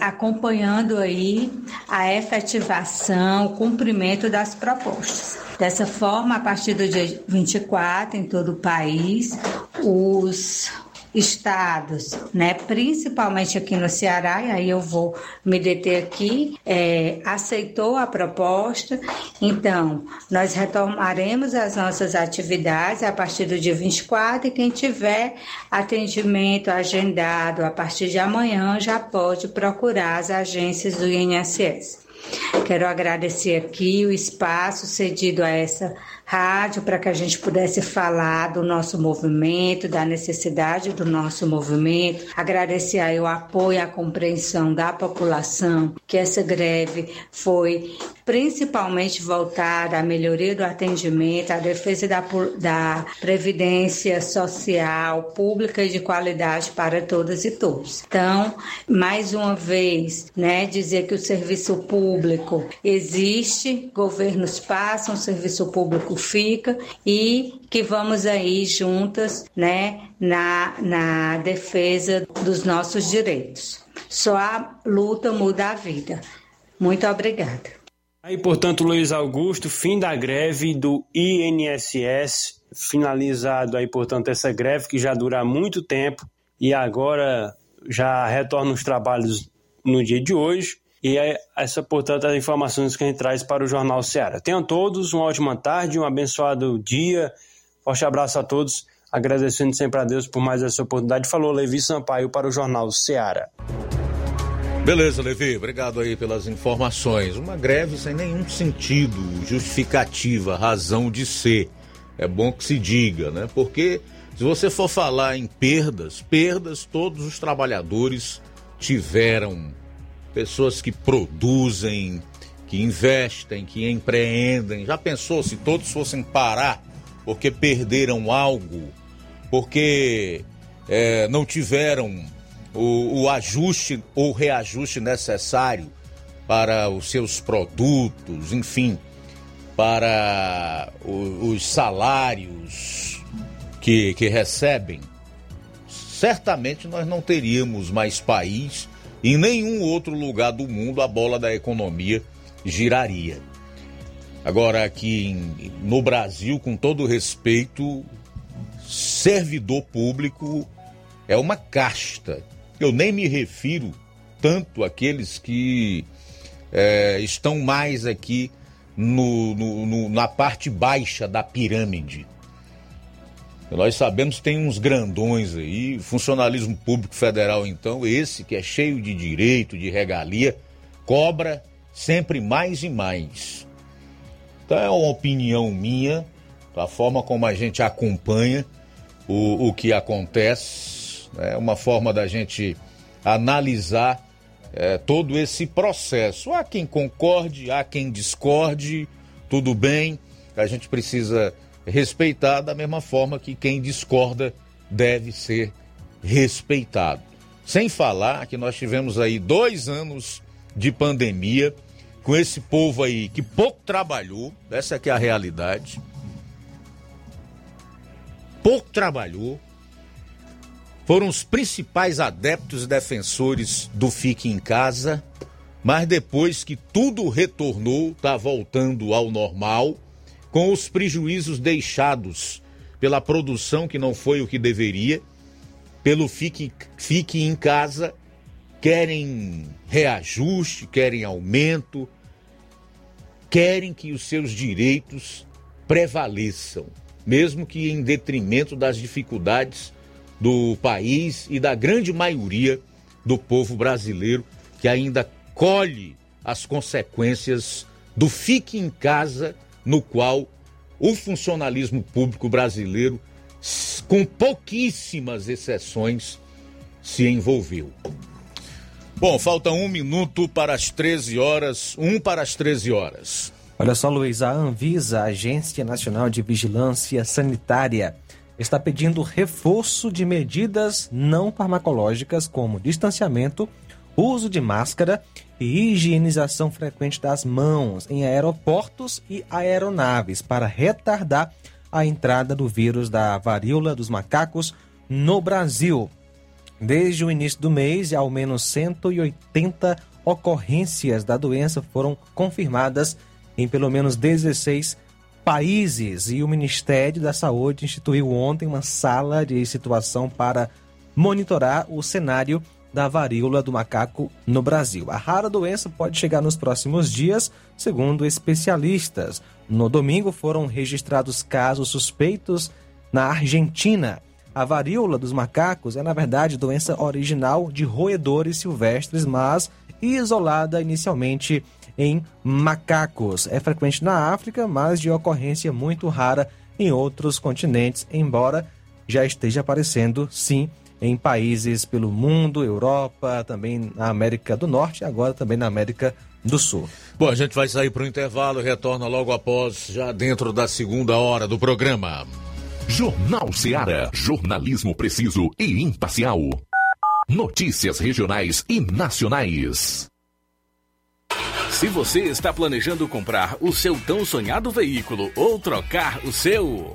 acompanhando aí a efetivação, o cumprimento das propostas. Dessa forma, a partir do dia 24, em todo o país, os estados, né, principalmente aqui no Ceará, e aí eu vou me deter aqui, é, aceitou a proposta. Então, nós retomaremos as nossas atividades a partir do dia 24 e quem tiver atendimento agendado a partir de amanhã já pode procurar as agências do INSS. Quero agradecer aqui o espaço cedido a essa rádio para que a gente pudesse falar do nosso movimento, da necessidade do nosso movimento. Agradecer aí o apoio e a compreensão da população, que essa greve foi principalmente voltada à melhoria do atendimento, à defesa da, da previdência social pública e de qualidade para todas e todos. Então, mais uma vez, né, dizer que o serviço público existe, governos passam, serviço público fica e que vamos aí juntas, né, na, na defesa dos nossos direitos. Só a luta muda a vida. Muito obrigada. Aí, portanto, Luiz Augusto, fim da greve do INSS, finalizado aí, portanto, essa greve que já dura há muito tempo e agora já retorna os trabalhos no dia de hoje. E é essa, portanto, as informações que a gente traz para o Jornal Ceará. Tenham todos uma ótima tarde, um abençoado dia. Forte abraço a todos, agradecendo sempre a Deus por mais essa oportunidade. Falou Levi Sampaio para o Jornal Ceará. Beleza, Levi, obrigado aí pelas informações. Uma greve sem nenhum sentido, justificativa, razão de ser. É bom que se diga, né? Porque se você for falar em perdas, perdas todos os trabalhadores tiveram, pessoas que produzem, que investem, que empreendem. Já pensou se todos fossem parar porque perderam algo, porque é, não tiveram o, o ajuste ou reajuste necessário para os seus produtos, enfim, para os salários que, que recebem, certamente nós não teríamos mais país. Em nenhum outro lugar do mundo a bola da economia giraria. Agora, aqui no Brasil, com todo respeito, servidor público é uma casta. Eu nem me refiro tanto àqueles que é, estão mais aqui no, no, no, na parte baixa da pirâmide. Nós sabemos que tem uns grandões aí, funcionalismo público federal, então, esse que é cheio de direito, de regalia, cobra sempre mais e mais. Então é uma opinião minha, da forma como a gente acompanha o, o que acontece, é né? uma forma da gente analisar é, todo esse processo. Há quem concorde, há quem discorde, tudo bem, a gente precisa respeitar da mesma forma que quem discorda deve ser respeitado. Sem falar que nós tivemos aí dois anos de pandemia com esse povo aí que pouco trabalhou, essa que é a realidade. Pouco trabalhou, foram os principais adeptos e defensores do Fique em Casa, mas depois que tudo retornou, está voltando ao normal, com os prejuízos deixados pela produção que não foi o que deveria, pelo Fique, fique em Casa, querem reajuste, querem aumento, querem que os seus direitos prevaleçam, mesmo que em detrimento das dificuldades do país e da grande maioria do povo brasileiro que ainda colhe as consequências do fique em casa no qual o funcionalismo público brasileiro, com pouquíssimas exceções, se envolveu. Bom, falta um minuto para as 13 horas, um para as 13 horas. Olha só, Luiz, a Anvisa, a Agência Nacional de Vigilância Sanitária, está pedindo reforço de medidas não farmacológicas como distanciamento, uso de máscara e higienização frequente das mãos em aeroportos e aeronaves para retardar a entrada do vírus da varíola dos macacos no Brasil. Desde o início do mês, ao menos 180 ocorrências da doença foram confirmadas em pelo menos 16 países e o Ministério da Saúde instituiu ontem uma sala de situação para monitorar o cenário da varíola do macaco no Brasil. A rara doença pode chegar nos próximos dias, segundo especialistas. No domingo foram registrados casos suspeitos na Argentina. A varíola dos macacos é, na verdade, doença original de roedores silvestres, mas isolada inicialmente em macacos. É frequente na África, mas de ocorrência muito rara em outros continentes, embora já esteja aparecendo, sim, em países pelo mundo, Europa, também na América do Norte e agora também na América do Sul. Bom, a gente vai sair para o intervalo e retorna logo após, já dentro da segunda hora do programa. Jornal Seara. Jornalismo preciso e imparcial. Notícias regionais e nacionais. Se você está planejando comprar o seu tão sonhado veículo ou trocar o seu.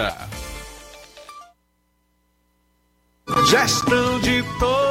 Gestão de todos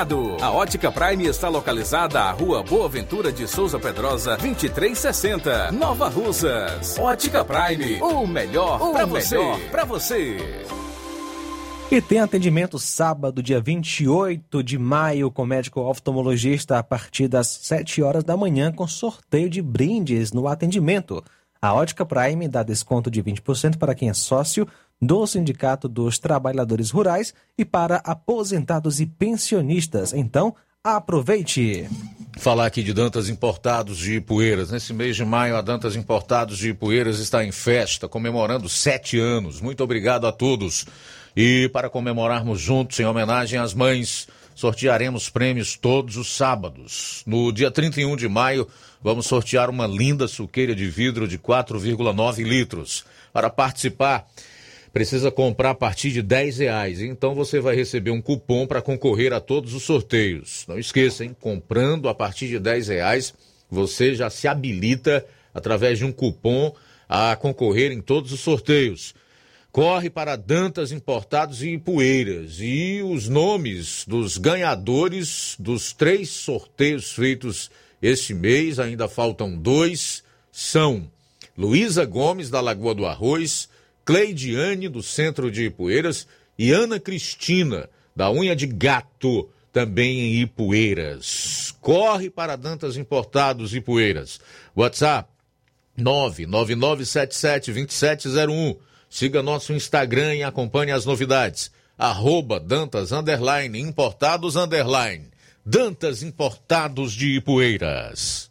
A Ótica Prime está localizada à Rua Boa Ventura de Souza Pedrosa, 2360, Nova Russas. Ótica Prime, o melhor para você. Para você. E tem atendimento sábado, dia 28 de maio, com médico oftalmologista a partir das 7 horas da manhã, com sorteio de brindes no atendimento. A Ótica Prime dá desconto de 20% para quem é sócio do Sindicato dos Trabalhadores Rurais e para aposentados e pensionistas. Então, aproveite! Falar aqui de Dantas Importados de Ipueiras. Nesse mês de maio, a Dantas Importados de Ipueiras está em festa, comemorando sete anos. Muito obrigado a todos. E para comemorarmos juntos, em homenagem às mães, sortearemos prêmios todos os sábados. No dia 31 de maio, vamos sortear uma linda suqueira de vidro de 4,9 litros. Para participar, precisa comprar a partir de 10 reais. Então você vai receber um cupom para concorrer a todos os sorteios. Não esqueça, hein? Comprando a partir de 10 reais, você já se habilita através de um cupom a concorrer em todos os sorteios. Corre para Dantas Importados e Poeiras. E os nomes dos ganhadores dos três sorteios feitos este mês, ainda faltam dois, são Luísa Gomes, da Lagoa do Arroz, Cleidiane, do centro de Ipueiras, e Ana Cristina, da Unha de Gato, também em Ipueiras. Corre para Dantas Importados Ipueiras. WhatsApp 999772701. Siga nosso Instagram e acompanhe as novidades. Arroba Dantas Underline Importados Underline. Dantas Importados de Ipueiras.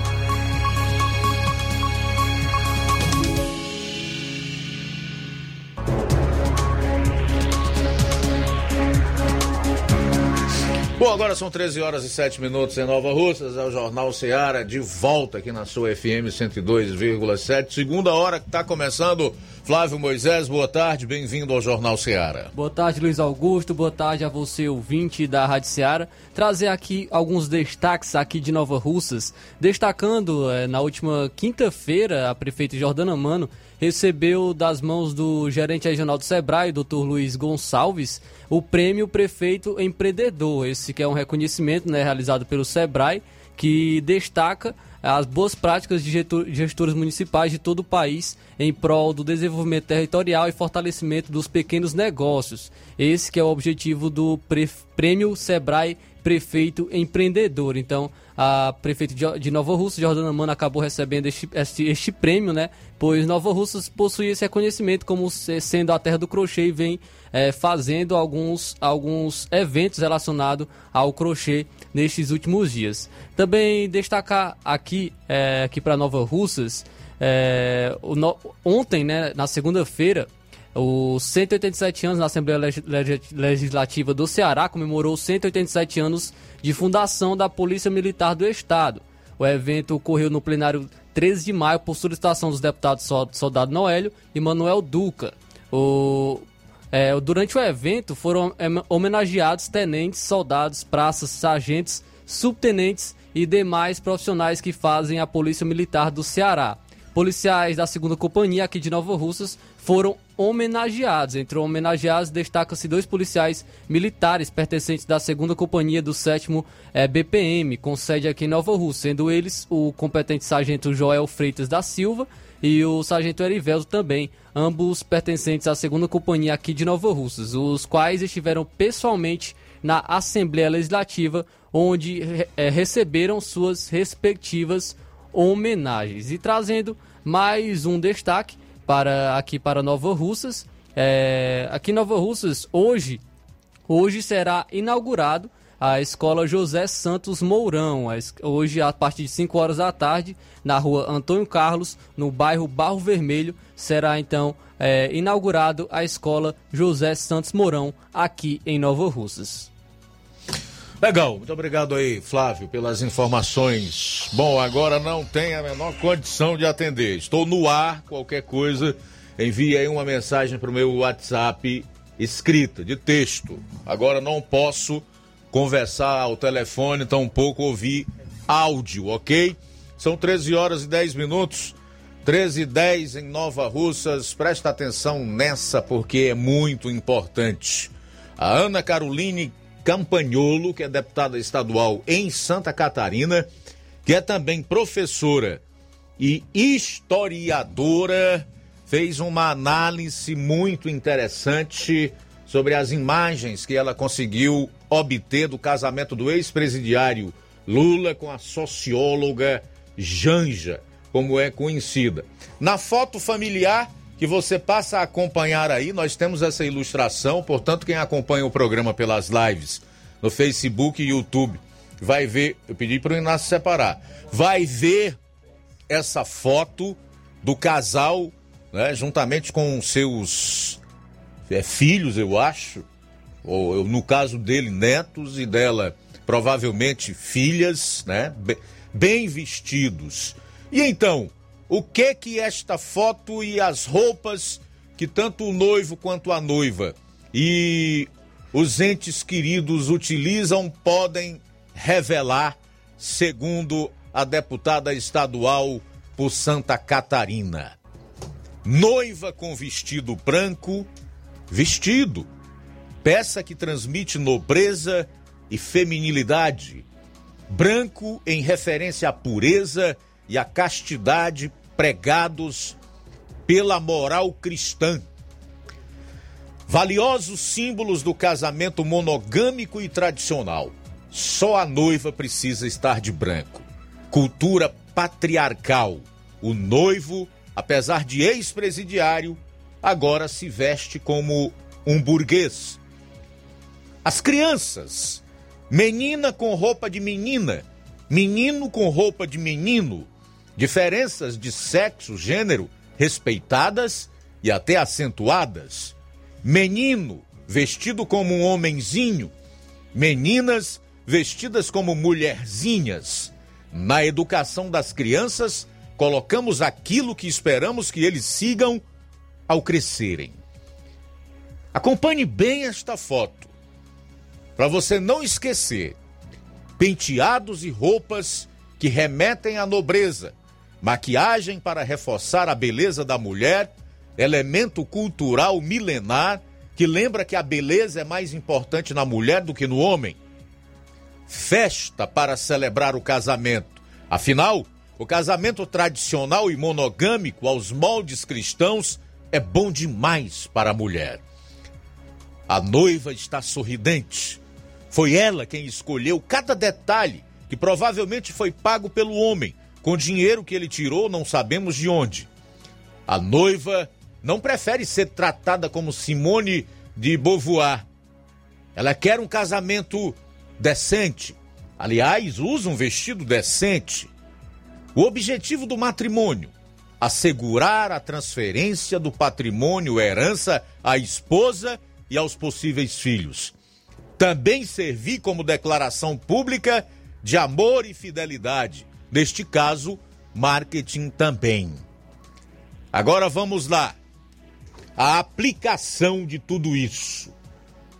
Bom, agora são 13 horas e 7 minutos em Nova Russas, é o Jornal Seara de volta aqui na sua FM 102,7. Segunda hora que está começando. Flávio Moisés, boa tarde, bem-vindo ao Jornal Seara. Boa tarde, Luiz Augusto, boa tarde a você, ouvinte da Rádio Seara. Trazer aqui alguns destaques aqui de Nova Russas, destacando eh, na última quinta-feira, a prefeita Jordana Mano recebeu das mãos do gerente regional do Sebrae, Dr. Luiz Gonçalves, o prêmio Prefeito Empreendedor. Esse que é um reconhecimento né, realizado pelo Sebrae, que destaca as boas práticas de gestores municipais de todo o país em prol do desenvolvimento territorial e fortalecimento dos pequenos negócios. Esse que é o objetivo do Prêmio Sebrae Prefeito Empreendedor. Então, a prefeita de Nova Russa, Jordana Mano, acabou recebendo este, este, este, prêmio, né? Pois Nova Russa possui esse reconhecimento como sendo a terra do crochê e vem é, fazendo alguns, alguns eventos relacionados ao crochê nestes últimos dias. Também destacar aqui, é, aqui para Nova Russas, é, no, ontem, né, na segunda-feira, os 187 anos na Assembleia Legislativa do Ceará comemorou 187 anos de fundação da Polícia Militar do Estado. O evento ocorreu no plenário 13 de maio por solicitação dos deputados Soldado Noélio e Manuel Duca. O, é, durante o evento foram homenageados tenentes, soldados, praças, sargentos, subtenentes e demais profissionais que fazem a Polícia Militar do Ceará. Policiais da segunda companhia aqui de Nova Russas foram homenageados. Entre os homenageados destacam-se dois policiais militares pertencentes da segunda companhia do 7 é, BPM, com sede aqui em Nova Rússia, sendo eles o competente sargento Joel Freitas da Silva e o sargento Erivelto também, ambos pertencentes à segunda companhia aqui de Nova Russas, os quais estiveram pessoalmente na Assembleia Legislativa, onde é, receberam suas respectivas homenagens. E trazendo mais um destaque para aqui para Nova Russas. É, aqui em Nova Russas, hoje, hoje será inaugurado a Escola José Santos Mourão. Hoje, a partir de 5 horas da tarde, na rua Antônio Carlos, no bairro Barro Vermelho, será então é, inaugurado a Escola José Santos Mourão, aqui em Nova Russas. Legal, muito obrigado aí, Flávio, pelas informações. Bom, agora não tem a menor condição de atender. Estou no ar, qualquer coisa, envie aí uma mensagem para o meu WhatsApp escrita, de texto. Agora não posso conversar ao telefone, tampouco ouvir áudio, ok? São 13 horas e 10 minutos. 13 e 10 em Nova Russas. Presta atenção nessa porque é muito importante. A Ana Caroline Campagnolo, que é deputada estadual em Santa Catarina, que é também professora e historiadora, fez uma análise muito interessante sobre as imagens que ela conseguiu obter do casamento do ex-presidiário Lula com a socióloga Janja, como é conhecida. Na foto familiar que você passa a acompanhar aí. Nós temos essa ilustração, portanto, quem acompanha o programa pelas lives no Facebook e YouTube vai ver. Eu pedi para o Inácio separar. Vai ver essa foto do casal, né, juntamente com seus é, filhos, eu acho, ou no caso dele, netos e dela, provavelmente filhas, né, bem vestidos. E então, o que que esta foto e as roupas que tanto o noivo quanto a noiva e os entes queridos utilizam podem revelar, segundo a deputada estadual por Santa Catarina. Noiva com vestido branco, vestido, peça que transmite nobreza e feminilidade. Branco em referência à pureza e à castidade pregados pela moral cristã. Valiosos símbolos do casamento monogâmico e tradicional. Só a noiva precisa estar de branco. Cultura patriarcal. O noivo, apesar de ex-presidiário, agora se veste como um burguês. As crianças menina com roupa de menina, menino com roupa de menino, diferenças de sexo, gênero respeitadas e até acentuadas. Menino vestido como um homenzinho, meninas vestidas como mulherzinhas. Na educação das crianças, colocamos aquilo que esperamos que eles sigam ao crescerem. Acompanhe bem esta foto, para você não esquecer. Penteados e roupas que remetem à nobreza, maquiagem para reforçar a beleza da mulher, elemento cultural milenar que lembra que a beleza é mais importante na mulher do que no homem. Festa para celebrar o casamento. Afinal, o casamento tradicional e monogâmico aos moldes cristãos é bom demais para a mulher. A noiva está sorridente. Foi ela quem escolheu cada detalhe que provavelmente foi pago pelo homem, com dinheiro que ele tirou, não sabemos de onde. A noiva não prefere ser tratada como Simone de Beauvoir. Ela quer um casamento decente. Aliás, usa um vestido decente. O objetivo do matrimônio: assegurar a transferência do patrimônio herança à esposa e aos possíveis filhos. Também servir como declaração pública de amor e fidelidade. Neste caso, marketing também. Agora vamos lá. A aplicação de tudo isso.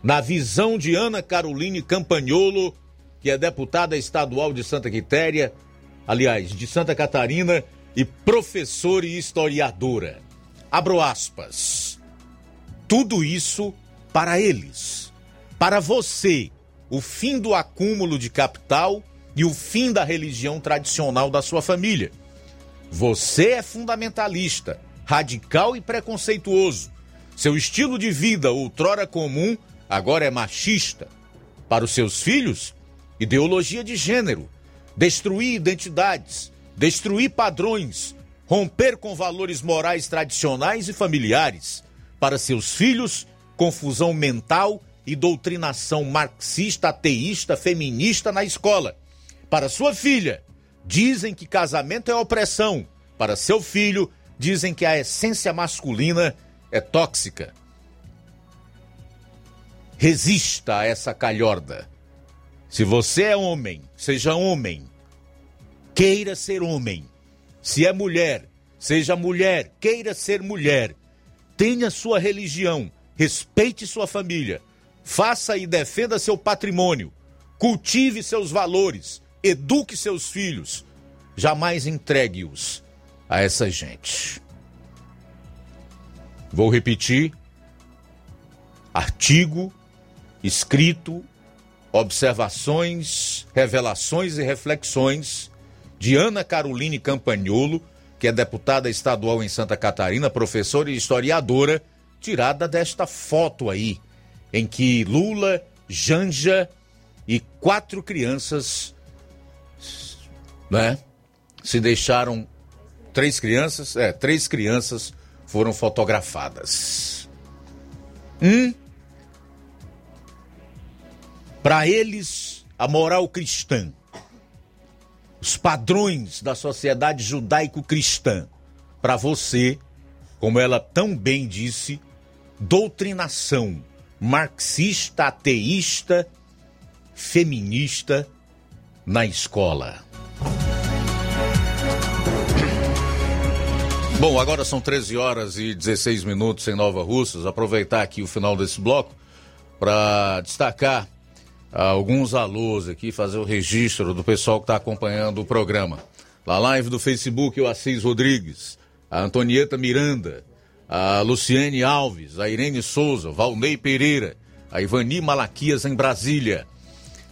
Na visão de Ana Caroline Campagnolo, que é deputada estadual de Santa Quitéria, aliás, de Santa Catarina, e professora e historiadora. Abro aspas. Tudo isso para eles, para você, o fim do acúmulo de capital e o fim da religião tradicional da sua família. Você é fundamentalista, radical e preconceituoso. Seu estilo de vida, outrora comum, agora é machista. Para os seus filhos, ideologia de gênero, destruir identidades, destruir padrões, romper com valores morais tradicionais e familiares. Para seus filhos, confusão mental e doutrinação marxista, ateísta, feminista na escola. Para sua filha, dizem que casamento é opressão. Para seu filho, dizem que a essência masculina é tóxica. Resista a essa calhorda. Se você é homem, seja homem. Queira ser homem. Se é mulher, seja mulher. Queira ser mulher. Tenha sua religião respeite sua família, faça e defenda seu patrimônio, cultive seus valores, eduque seus filhos, jamais entregue-os a essa gente. Vou repetir: artigo escrito, observações, revelações e reflexões de Ana Caroline Campagnolo, que é deputada estadual em Santa Catarina, professora e historiadora tirada desta foto aí, em que Lula, Janja e quatro crianças, né, se deixaram três crianças, é, três crianças foram fotografadas. Um, para eles, a moral cristã, os padrões da sociedade judaico-cristã. Para você, como ela tão bem disse, doutrinação marxista, ateísta, feminista na escola. Bom, agora são 13 horas e 16 minutos em Nova Russas. Aproveitar aqui o final desse bloco para destacar alguns alôs aqui, fazer o registro do pessoal que está acompanhando o programa. Na live do Facebook, o Assis Rodrigues, a Antonieta Miranda, a Luciene Alves, a Irene Souza, Valnei Pereira, a Ivani Malaquias em Brasília,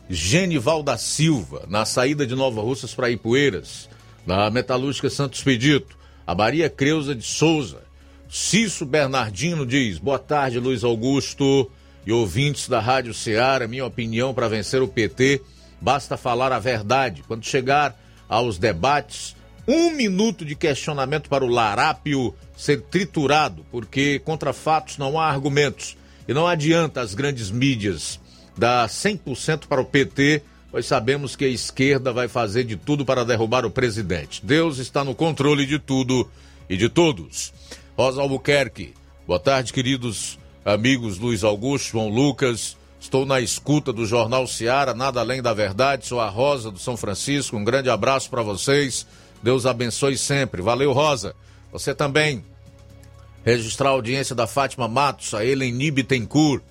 Genival da Silva, na saída de Nova Russas para Ipueiras, na Metalúrgica Santos Pedito, a Maria Creuza de Souza, Cício Bernardino diz, boa tarde Luiz Augusto e ouvintes da Rádio Ceará, minha opinião para vencer o PT, basta falar a verdade. Quando chegar aos debates, um minuto de questionamento para o larápio ser triturado, porque contra fatos não há argumentos. E não adianta as grandes mídias dá 100% para o PT, pois sabemos que a esquerda vai fazer de tudo para derrubar o presidente. Deus está no controle de tudo e de todos. Rosa Albuquerque, boa tarde, queridos amigos Luiz Augusto, João Lucas. Estou na escuta do Jornal Seara, nada além da verdade. Sou a Rosa do São Francisco. Um grande abraço para vocês. Deus abençoe sempre. Valeu, Rosa. Você também. Registrar a audiência da Fátima Matos, a Eleni Bittencourt,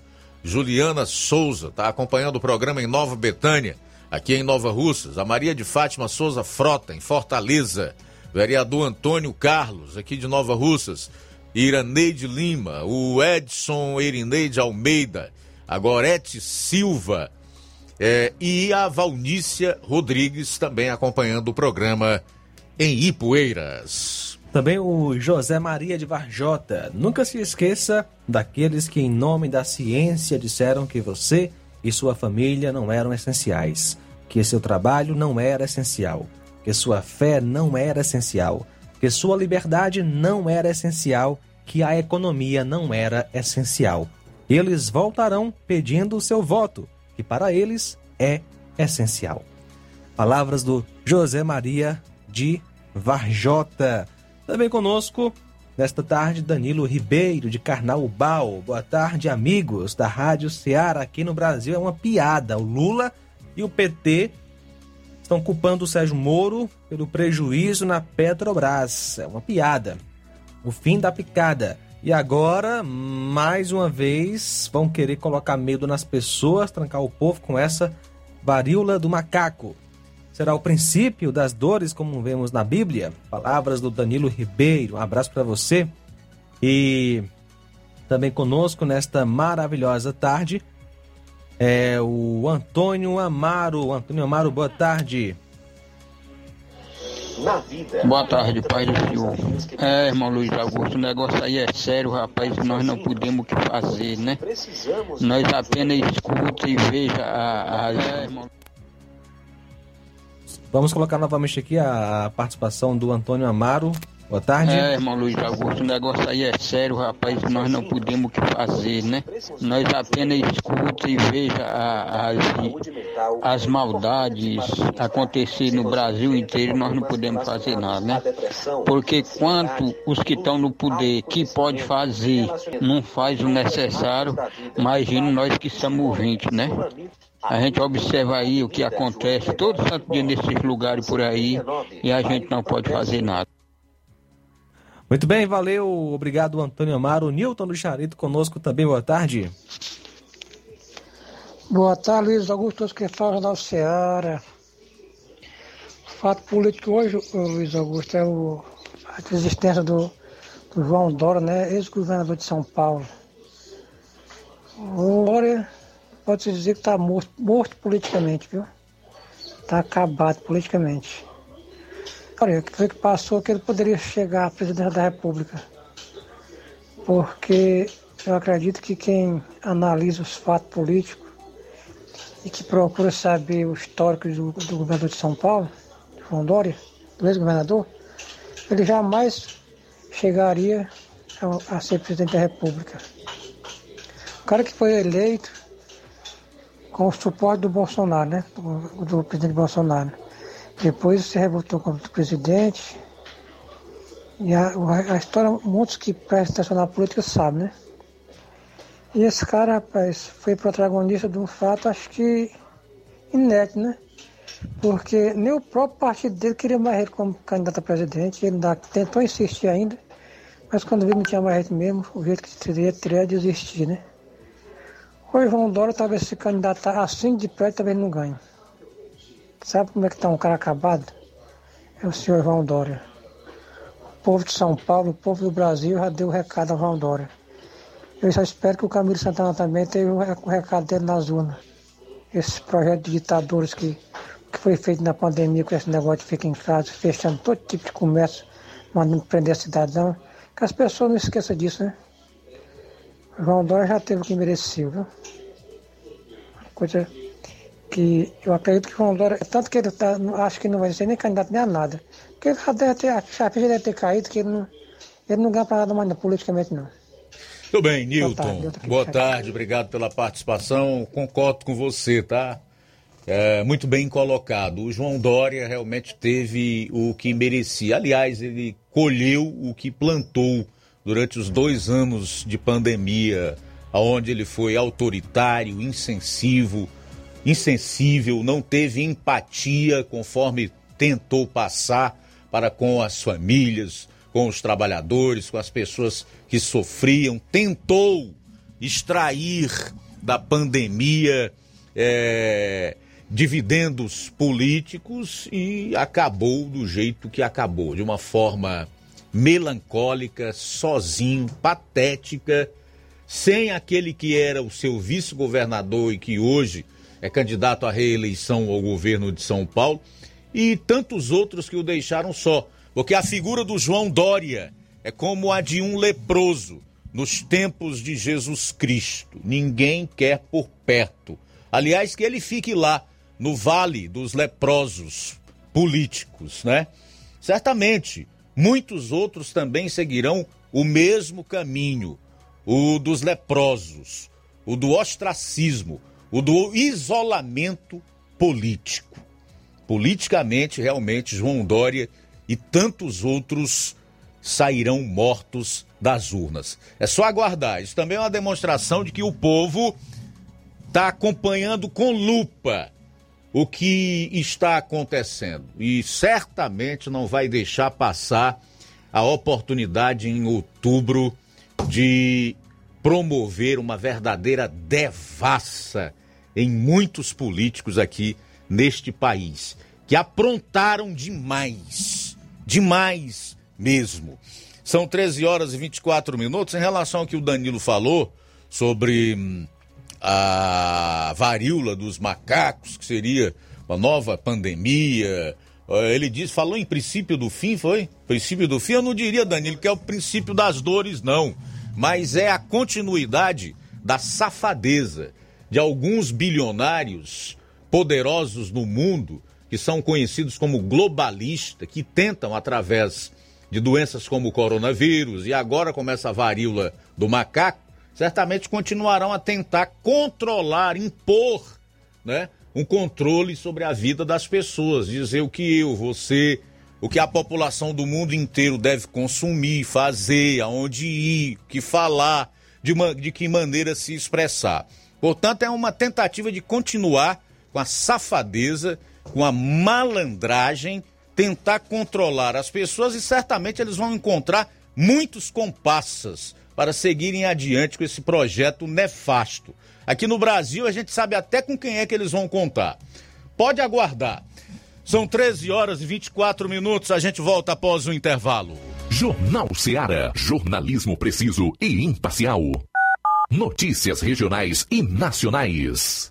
Juliana Souza, está acompanhando o programa em Nova Betânia, aqui em Nova Russas. A Maria de Fátima Souza Frota, em Fortaleza. Vereador Antônio Carlos, aqui de Nova Russas. Iraneide Lima, o Edson Irineide Almeida, a Gorete Silva é, e a Valnícia Rodrigues também acompanhando o programa em Ipueiras. Também o José Maria de Varjota. Nunca se esqueça daqueles que, em nome da ciência, disseram que você e sua família não eram essenciais, que seu trabalho não era essencial, que sua fé não era essencial, que sua liberdade não era essencial, que a economia não era essencial. Eles voltarão pedindo o seu voto, que para eles é essencial. Palavras do José Maria de Varjota. Também conosco, nesta tarde, Danilo Ribeiro, de Carnaubal. Boa tarde, amigos da Rádio Ceará. Aqui no Brasil é uma piada. O Lula e o PT estão culpando o Sérgio Moro pelo prejuízo na Petrobras. É uma piada. O fim da picada. E agora, mais uma vez, vão querer colocar medo nas pessoas, trancar o povo com essa varíola do macaco será o princípio das dores, como vemos na Bíblia. Palavras do Danilo Ribeiro. Um abraço para você. E também conosco nesta maravilhosa tarde é o Antônio Amaro. Antônio Amaro, boa tarde. Boa tarde, Pai do Senhor. É, irmão Luiz Augusto, o negócio aí é sério, rapaz, nós não podemos o que fazer, né? Nós apenas escuta e veja a, a... É, irmão... Vamos colocar novamente aqui a participação do Antônio Amaro. Boa tarde. É, irmão Luiz Augusto, o negócio aí é sério, rapaz, nós não podemos o que fazer, né? Nós apenas escuta e veja as, as maldades acontecer no Brasil inteiro, nós não podemos fazer nada, né? Porque quanto os que estão no poder, que pode fazer, não faz o necessário, imagina nós que somos ouvintes, né? A gente observa aí o que acontece todo santo dia nesses lugares por aí e a gente não pode fazer nada. Muito bem, valeu. Obrigado, Antônio Amaro. Newton do Charito conosco também. Boa tarde. Boa tarde, Luiz Augusto, que fala da Ceará. O fato político hoje, Luiz Augusto, é o, a existência do, do João Dória, né, ex-governador de São Paulo. O Dória pode-se dizer que está morto, morto politicamente, viu? Está acabado politicamente. Olha, o que passou que ele poderia chegar à presidência da República? Porque eu acredito que quem analisa os fatos políticos e que procura saber o histórico do, do governador de São Paulo, João Dória, do ex-governador, ele jamais chegaria a, a ser presidente da República. O cara que foi eleito com o suporte do Bolsonaro, né? Do, do presidente Bolsonaro. Depois se revoltou contra o presidente. E a, a história, muitos que prestam atenção na política sabem, né? E esse cara, rapaz, foi protagonista de um fato, acho que inédito, né? Porque nem o próprio partido dele queria mais ele como candidato a presidente. Ele ainda tentou insistir ainda, mas quando viu que não tinha mais jeito mesmo, o jeito que teria, teria desistir, né? O João Dória talvez se candidatar assim de pé também não ganhe. Sabe como é que está um cara acabado? É o senhor João Dória. O povo de São Paulo, o povo do Brasil já deu o recado ao João Dória. Eu só espero que o Camilo Santana também tenha o recado dele nas urnas. Esse projeto de ditadores que, que foi feito na pandemia com esse negócio de ficar em casa, fechando todo tipo de comércio, mandando prender cidadão. Que as pessoas não esqueçam disso, né? João Dória já teve o que mereceu, viu? Coisa que eu acredito que o João Dória, tanto que ele tá, acho que não vai ser nem candidato nem a nada. Porque ele já deve ter, a ficha deve ter caído, que ele não, ele não ganha para nada mais politicamente, não. Tudo bem, Nilton. Boa tarde. Boa tarde, obrigado pela participação. Concordo com você, tá? É, muito bem colocado. O João Dória realmente teve o que merecia. Aliás, ele colheu o que plantou durante os dois anos de pandemia, onde ele foi autoritário, insensível, insensível, não teve empatia conforme tentou passar para com as famílias, com os trabalhadores, com as pessoas que sofriam, tentou extrair da pandemia é, dividendos políticos e acabou do jeito que acabou, de uma forma melancólica, sozinho, patética, sem aquele que era o seu vice-governador e que hoje é candidato à reeleição ao governo de São Paulo, e tantos outros que o deixaram só. Porque a figura do João Dória é como a de um leproso nos tempos de Jesus Cristo. Ninguém quer por perto. Aliás, que ele fique lá, no vale dos leprosos políticos, né? Certamente, muitos outros também seguirão o mesmo caminho, o dos leprosos, o do ostracismo, o do isolamento político. Politicamente, realmente, João Dória e tantos outros sairão mortos das urnas. É só aguardar. Isso também é uma demonstração de que o povo está acompanhando com lupa o que está acontecendo e certamente não vai deixar passar a oportunidade em outubro de promover uma verdadeira devassa em muitos políticos aqui neste país, que aprontaram demais, demais mesmo. São 13 horas e 24 minutos. Em relação ao que o Danilo falou sobre hum, a varíola dos macacos, que seria uma nova pandemia. Ele disse, falou em princípio do fim, foi? Princípio do fim, eu não diria, Danilo, que é o princípio das dores, não. Mas é a continuidade da safadeza de alguns bilionários poderosos no mundo, que são conhecidos como globalistas, que tentam, através de doenças como o coronavírus e agora com essa varíola do macaco, certamente continuarão a tentar controlar, impor, né, um controle sobre a vida das pessoas, dizer o que eu, você, o que a população do mundo inteiro deve consumir, fazer, aonde ir, que falar, de, uma, de que maneira se expressar. Portanto, é uma tentativa de continuar com a safadeza, com a malandragem, tentar controlar as pessoas e certamente eles vão encontrar muitos compassas para seguirem adiante com esse projeto nefasto. Aqui no Brasil, a gente sabe até com quem é que eles vão contar. Pode aguardar. São 13 horas e 24 minutos, a gente volta após o intervalo. Jornal Seara. Jornalismo preciso e imparcial. Notícias regionais e nacionais.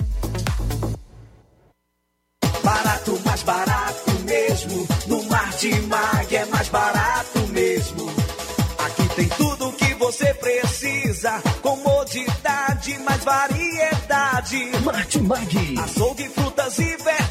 Barato, mais barato mesmo. No Martimag é mais barato mesmo. Aqui tem tudo o que você precisa. Comodidade, mais variedade. Martimag. Açougue, frutas e verduras.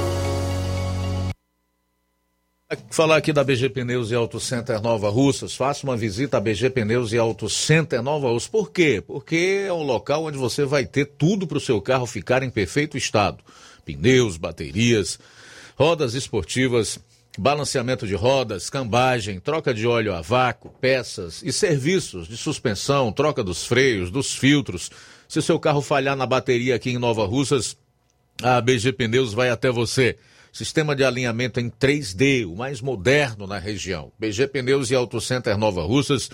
Falar aqui da BG Pneus e Auto Center Nova Russas. Faça uma visita à BG Pneus e Auto Center Nova Russas. Por quê? Porque é um local onde você vai ter tudo para o seu carro ficar em perfeito estado: pneus, baterias, rodas esportivas, balanceamento de rodas, cambagem, troca de óleo a vácuo, peças e serviços de suspensão, troca dos freios, dos filtros. Se o seu carro falhar na bateria aqui em Nova Russas, a BG Pneus vai até você. Sistema de alinhamento em 3D, o mais moderno na região. BG Pneus e Auto Center Nova Russas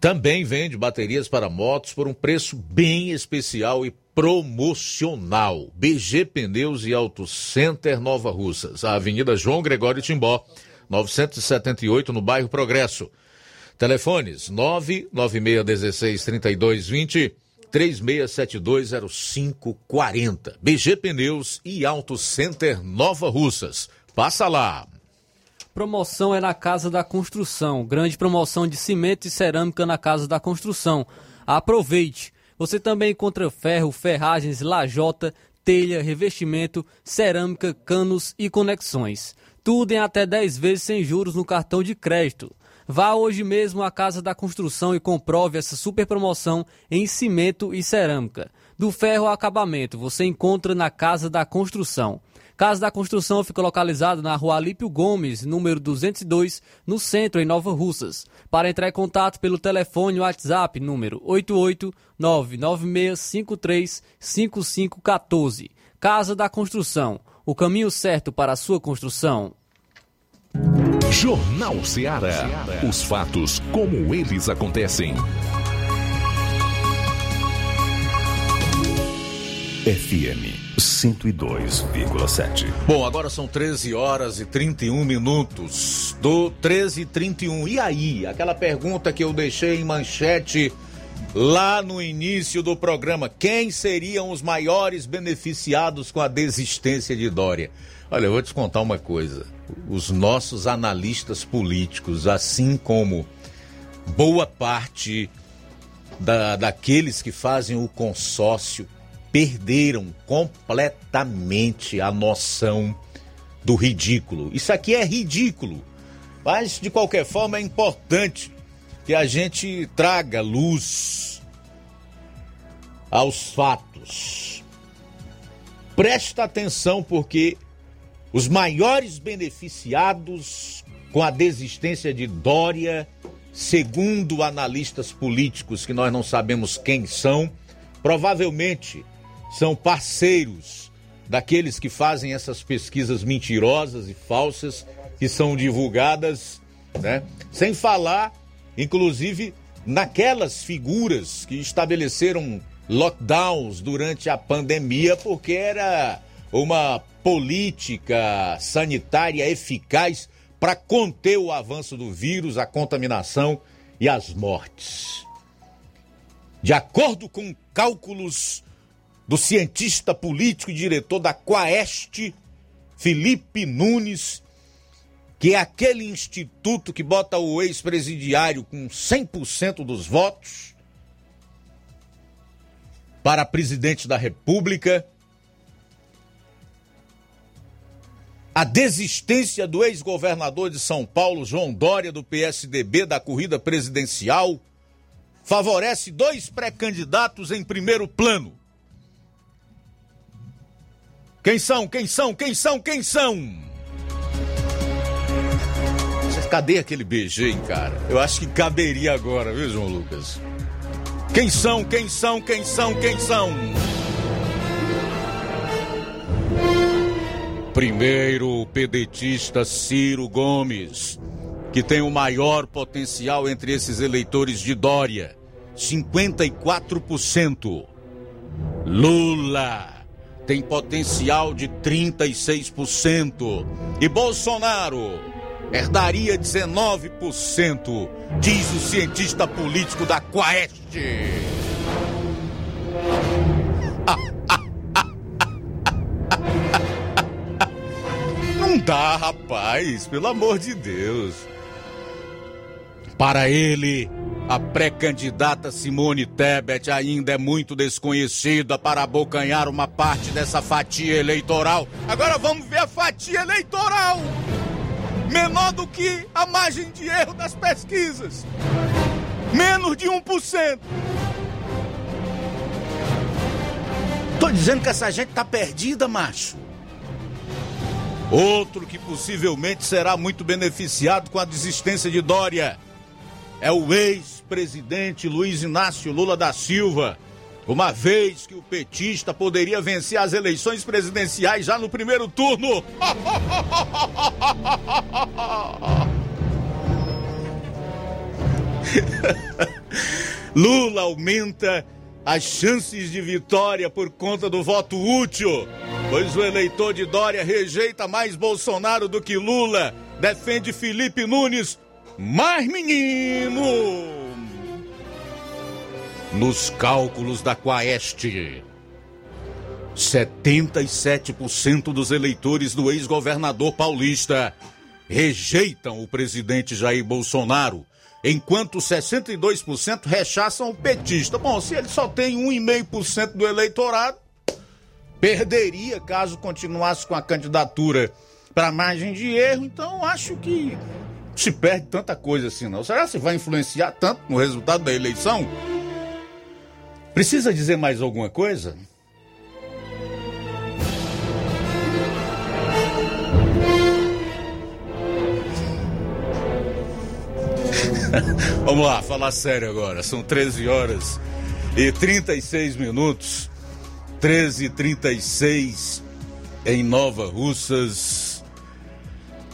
também vende baterias para motos por um preço bem especial e promocional. BG Pneus e Auto Center Nova Russas, a Avenida João Gregório Timbó, 978, no bairro Progresso. Telefones 99616 3220 36720540. BG Pneus e Auto Center Nova Russas. Passa lá. Promoção é na Casa da Construção. Grande promoção de cimento e cerâmica na Casa da Construção. Aproveite! Você também encontra ferro, ferragens, lajota, telha, revestimento, cerâmica, canos e conexões. Tudo em até 10 vezes sem juros no cartão de crédito. Vá hoje mesmo à Casa da Construção e comprove essa super promoção em cimento e cerâmica. Do ferro ao acabamento, você encontra na Casa da Construção. Casa da Construção fica localizada na rua Alípio Gomes, número 202, no centro, em Nova Russas. Para entrar em contato pelo telefone WhatsApp, número 88996535514. Casa da Construção, o caminho certo para a sua construção. Jornal Ceará. Os fatos como eles acontecem. FM 102,7. Bom, agora são 13 horas e 31 minutos. Do 13 e 31. E aí? Aquela pergunta que eu deixei em manchete lá no início do programa, quem seriam os maiores beneficiados com a desistência de Dória? Olha, eu vou te contar uma coisa. Os nossos analistas políticos, assim como boa parte da, daqueles que fazem o consórcio, perderam completamente a noção do ridículo. Isso aqui é ridículo. Mas, de qualquer forma, é importante que a gente traga luz aos fatos. Presta atenção, porque os maiores beneficiados com a desistência de Dória, segundo analistas políticos que nós não sabemos quem são, provavelmente são parceiros daqueles que fazem essas pesquisas mentirosas e falsas que são divulgadas, né? Sem falar, inclusive, naquelas figuras que estabeleceram lockdowns durante a pandemia porque era uma política sanitária eficaz para conter o avanço do vírus, a contaminação e as mortes. De acordo com cálculos do cientista político e diretor da Quaest, Felipe Nunes, que é aquele instituto que bota o ex-presidiário com 100% dos votos para presidente da República, a desistência do ex-governador de São Paulo, João Dória, do PSDB, da corrida presidencial, favorece dois pré-candidatos em primeiro plano. Quem são? Quem são? Quem são? Quem são? Cadê aquele beijinho, cara? Eu acho que caberia agora, viu, João Lucas? Quem são? Quem são? Quem são? Quem são? Primeiro, o pedetista Ciro Gomes, que tem o maior potencial entre esses eleitores de Dória, 54%. Lula tem potencial de 36%. E Bolsonaro herdaria 19%, diz o cientista político da Quaest. Não dá, rapaz, pelo amor de Deus. Para ele, a pré-candidata Simone Tebet ainda é muito desconhecida para abocanhar uma parte dessa fatia eleitoral. Agora vamos ver a fatia eleitoral! Menor do que a margem de erro das pesquisas. Menos de 1%. Tô dizendo que essa gente tá perdida, macho. Outro que possivelmente será muito beneficiado com a desistência de Dória é o ex-presidente Luiz Inácio Lula da Silva. Uma vez que o petista poderia vencer as eleições presidenciais já no primeiro turno. Lula aumenta as chances de vitória por conta do voto útil, pois o eleitor de Dória rejeita mais Bolsonaro do que Lula, defende Felipe Nunes, mais menino. Nos cálculos da Quaest, 77% dos eleitores do ex-governador paulista rejeitam o presidente Jair Bolsonaro enquanto 62% rechaçam o petista. Bom, se ele só tem 1,5% do eleitorado, perderia caso continuasse com a candidatura para margem de erro, então acho que se perde tanta coisa assim não. Será que vai influenciar tanto no resultado da eleição? Precisa dizer mais alguma coisa? Vamos lá, falar sério agora. São 13 horas e 36 minutos. 13 e 36 em Nova Russas.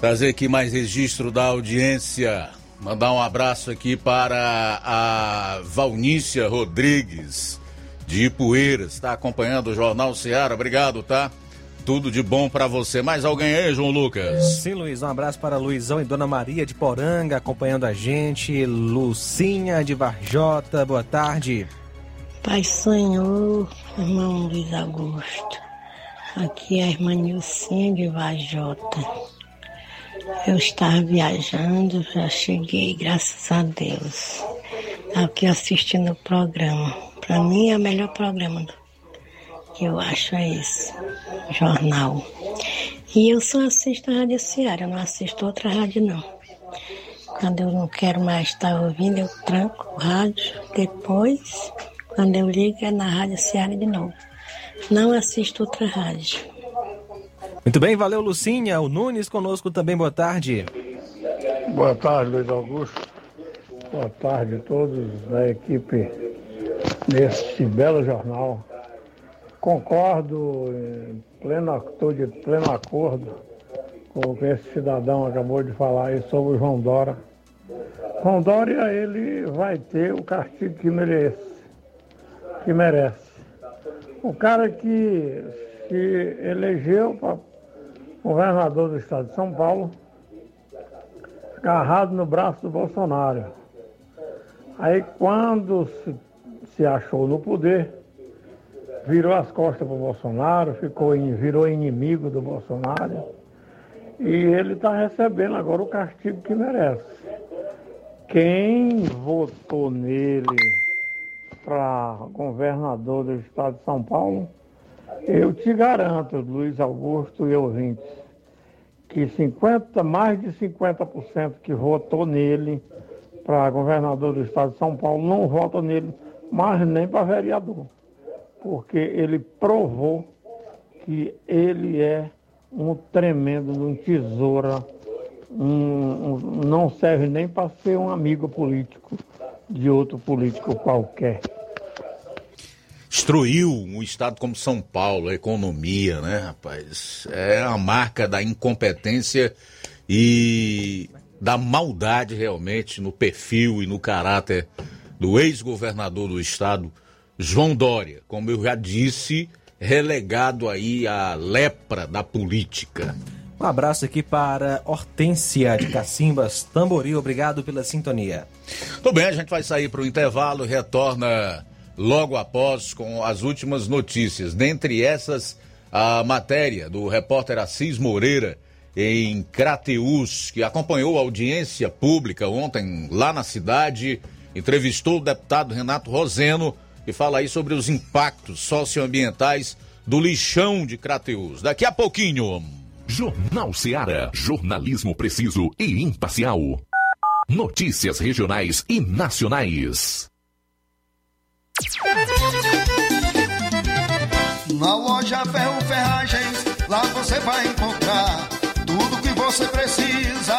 Trazer aqui mais registro da audiência. Mandar um abraço aqui para a Valnícia Rodrigues, de Ipueiras. Está acompanhando o Jornal Seara. Obrigado, tá? Tudo de bom para você. Mais alguém aí, João Lucas? Sim, Luiz. Um abraço para Luizão e Dona Maria de Poranga acompanhando a gente. Lucinha de Varjota, boa tarde. Pai Senhor, irmão Luiz Augusto. Aqui é a irmã Nilcinha de Varjota. Eu estava viajando, já cheguei, graças a Deus. Aqui assistindo o programa. Para mim é o melhor programa que eu acho é esse, jornal. E eu só assisto a Rádio Ceará, eu não assisto outra rádio não. Quando eu não quero mais estar ouvindo, eu tranco o rádio. Depois, quando eu ligo, é na Rádio Ceará de novo. Não assisto outra rádio. Muito bem, valeu Lucinha. O Nunes conosco também, boa tarde. Boa tarde, Luiz Augusto. Boa tarde a todos da equipe deste belo jornal. Concordo em pleno, estou de pleno acordo com o que esse cidadão acabou de falar aí sobre o João Dória. João Dória, ele vai ter o castigo que merece. Que merece. O cara que se elegeu para governador do estado de São Paulo, agarrado no braço do Bolsonaro. Aí quando se, se achou no poder, virou as costas para o Bolsonaro, ficou, virou inimigo do Bolsonaro. E ele está recebendo agora o castigo que merece. Quem votou nele para governador do estado de São Paulo, eu te garanto, Luiz Augusto e ouvintes, que 50, mais de 50% que votou nele para governador do estado de São Paulo não vota nele mais nem para vereador. Porque ele provou que ele é um tremendo, um tesoura, um, um, não serve nem para ser um amigo político de outro político qualquer destruiu um estado como São Paulo, a economia, né, rapaz? É a marca da incompetência e da maldade realmente no perfil e no caráter do ex-governador do estado, João Dória. Como eu já disse, relegado aí à lepra da política. Um abraço aqui para Hortência de Cacimbas, Tamboril. Obrigado pela sintonia. Tudo bem, a gente vai sair para o intervalo, retorna logo após com as últimas notícias. Dentre essas, a matéria do repórter Assis Moreira em Crateus, que acompanhou a audiência pública ontem lá na cidade, entrevistou o deputado Renato Roseno e fala aí sobre os impactos socioambientais do lixão de Crateus. Daqui a pouquinho. Jornal Seara. Jornalismo preciso e imparcial. Notícias regionais e nacionais. Na loja Ferro Ferragens, lá você vai encontrar tudo que você precisa,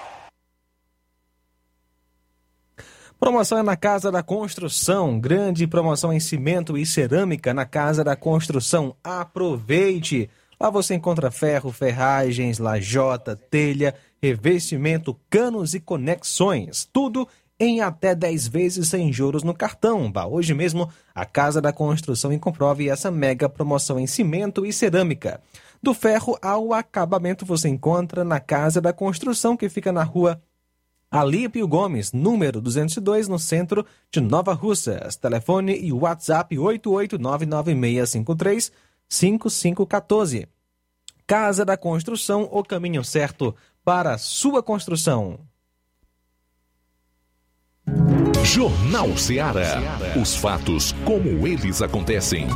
Promoção é na Casa da Construção. Grande promoção em cimento e cerâmica na Casa da Construção. Aproveite! Lá você encontra ferro, ferragens, lajota, telha, revestimento, canos e conexões. Tudo em até 10 vezes sem juros no cartão. Hoje mesmo à Casa da Construção e comprove essa mega promoção em cimento e cerâmica. Do ferro ao acabamento você encontra na Casa da Construção, que fica na rua Alípio Gomes, número 202, no centro de Nova Russas. Telefone e WhatsApp 88996535514. Casa da Construção, o caminho certo para sua construção. Jornal Ceará. Os fatos como eles acontecem.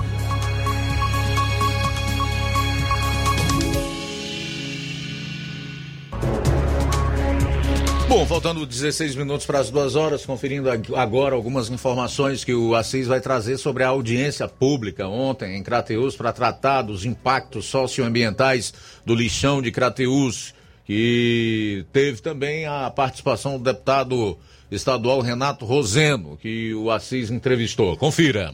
Faltando 16 minutos para as duas horas, conferindo agora algumas informações que o Assis vai trazer sobre a audiência pública ontem em Crateus para tratar dos impactos socioambientais do lixão de Crateus, que teve também a participação do deputado estadual Renato Roseno, que o Assis entrevistou. Confira.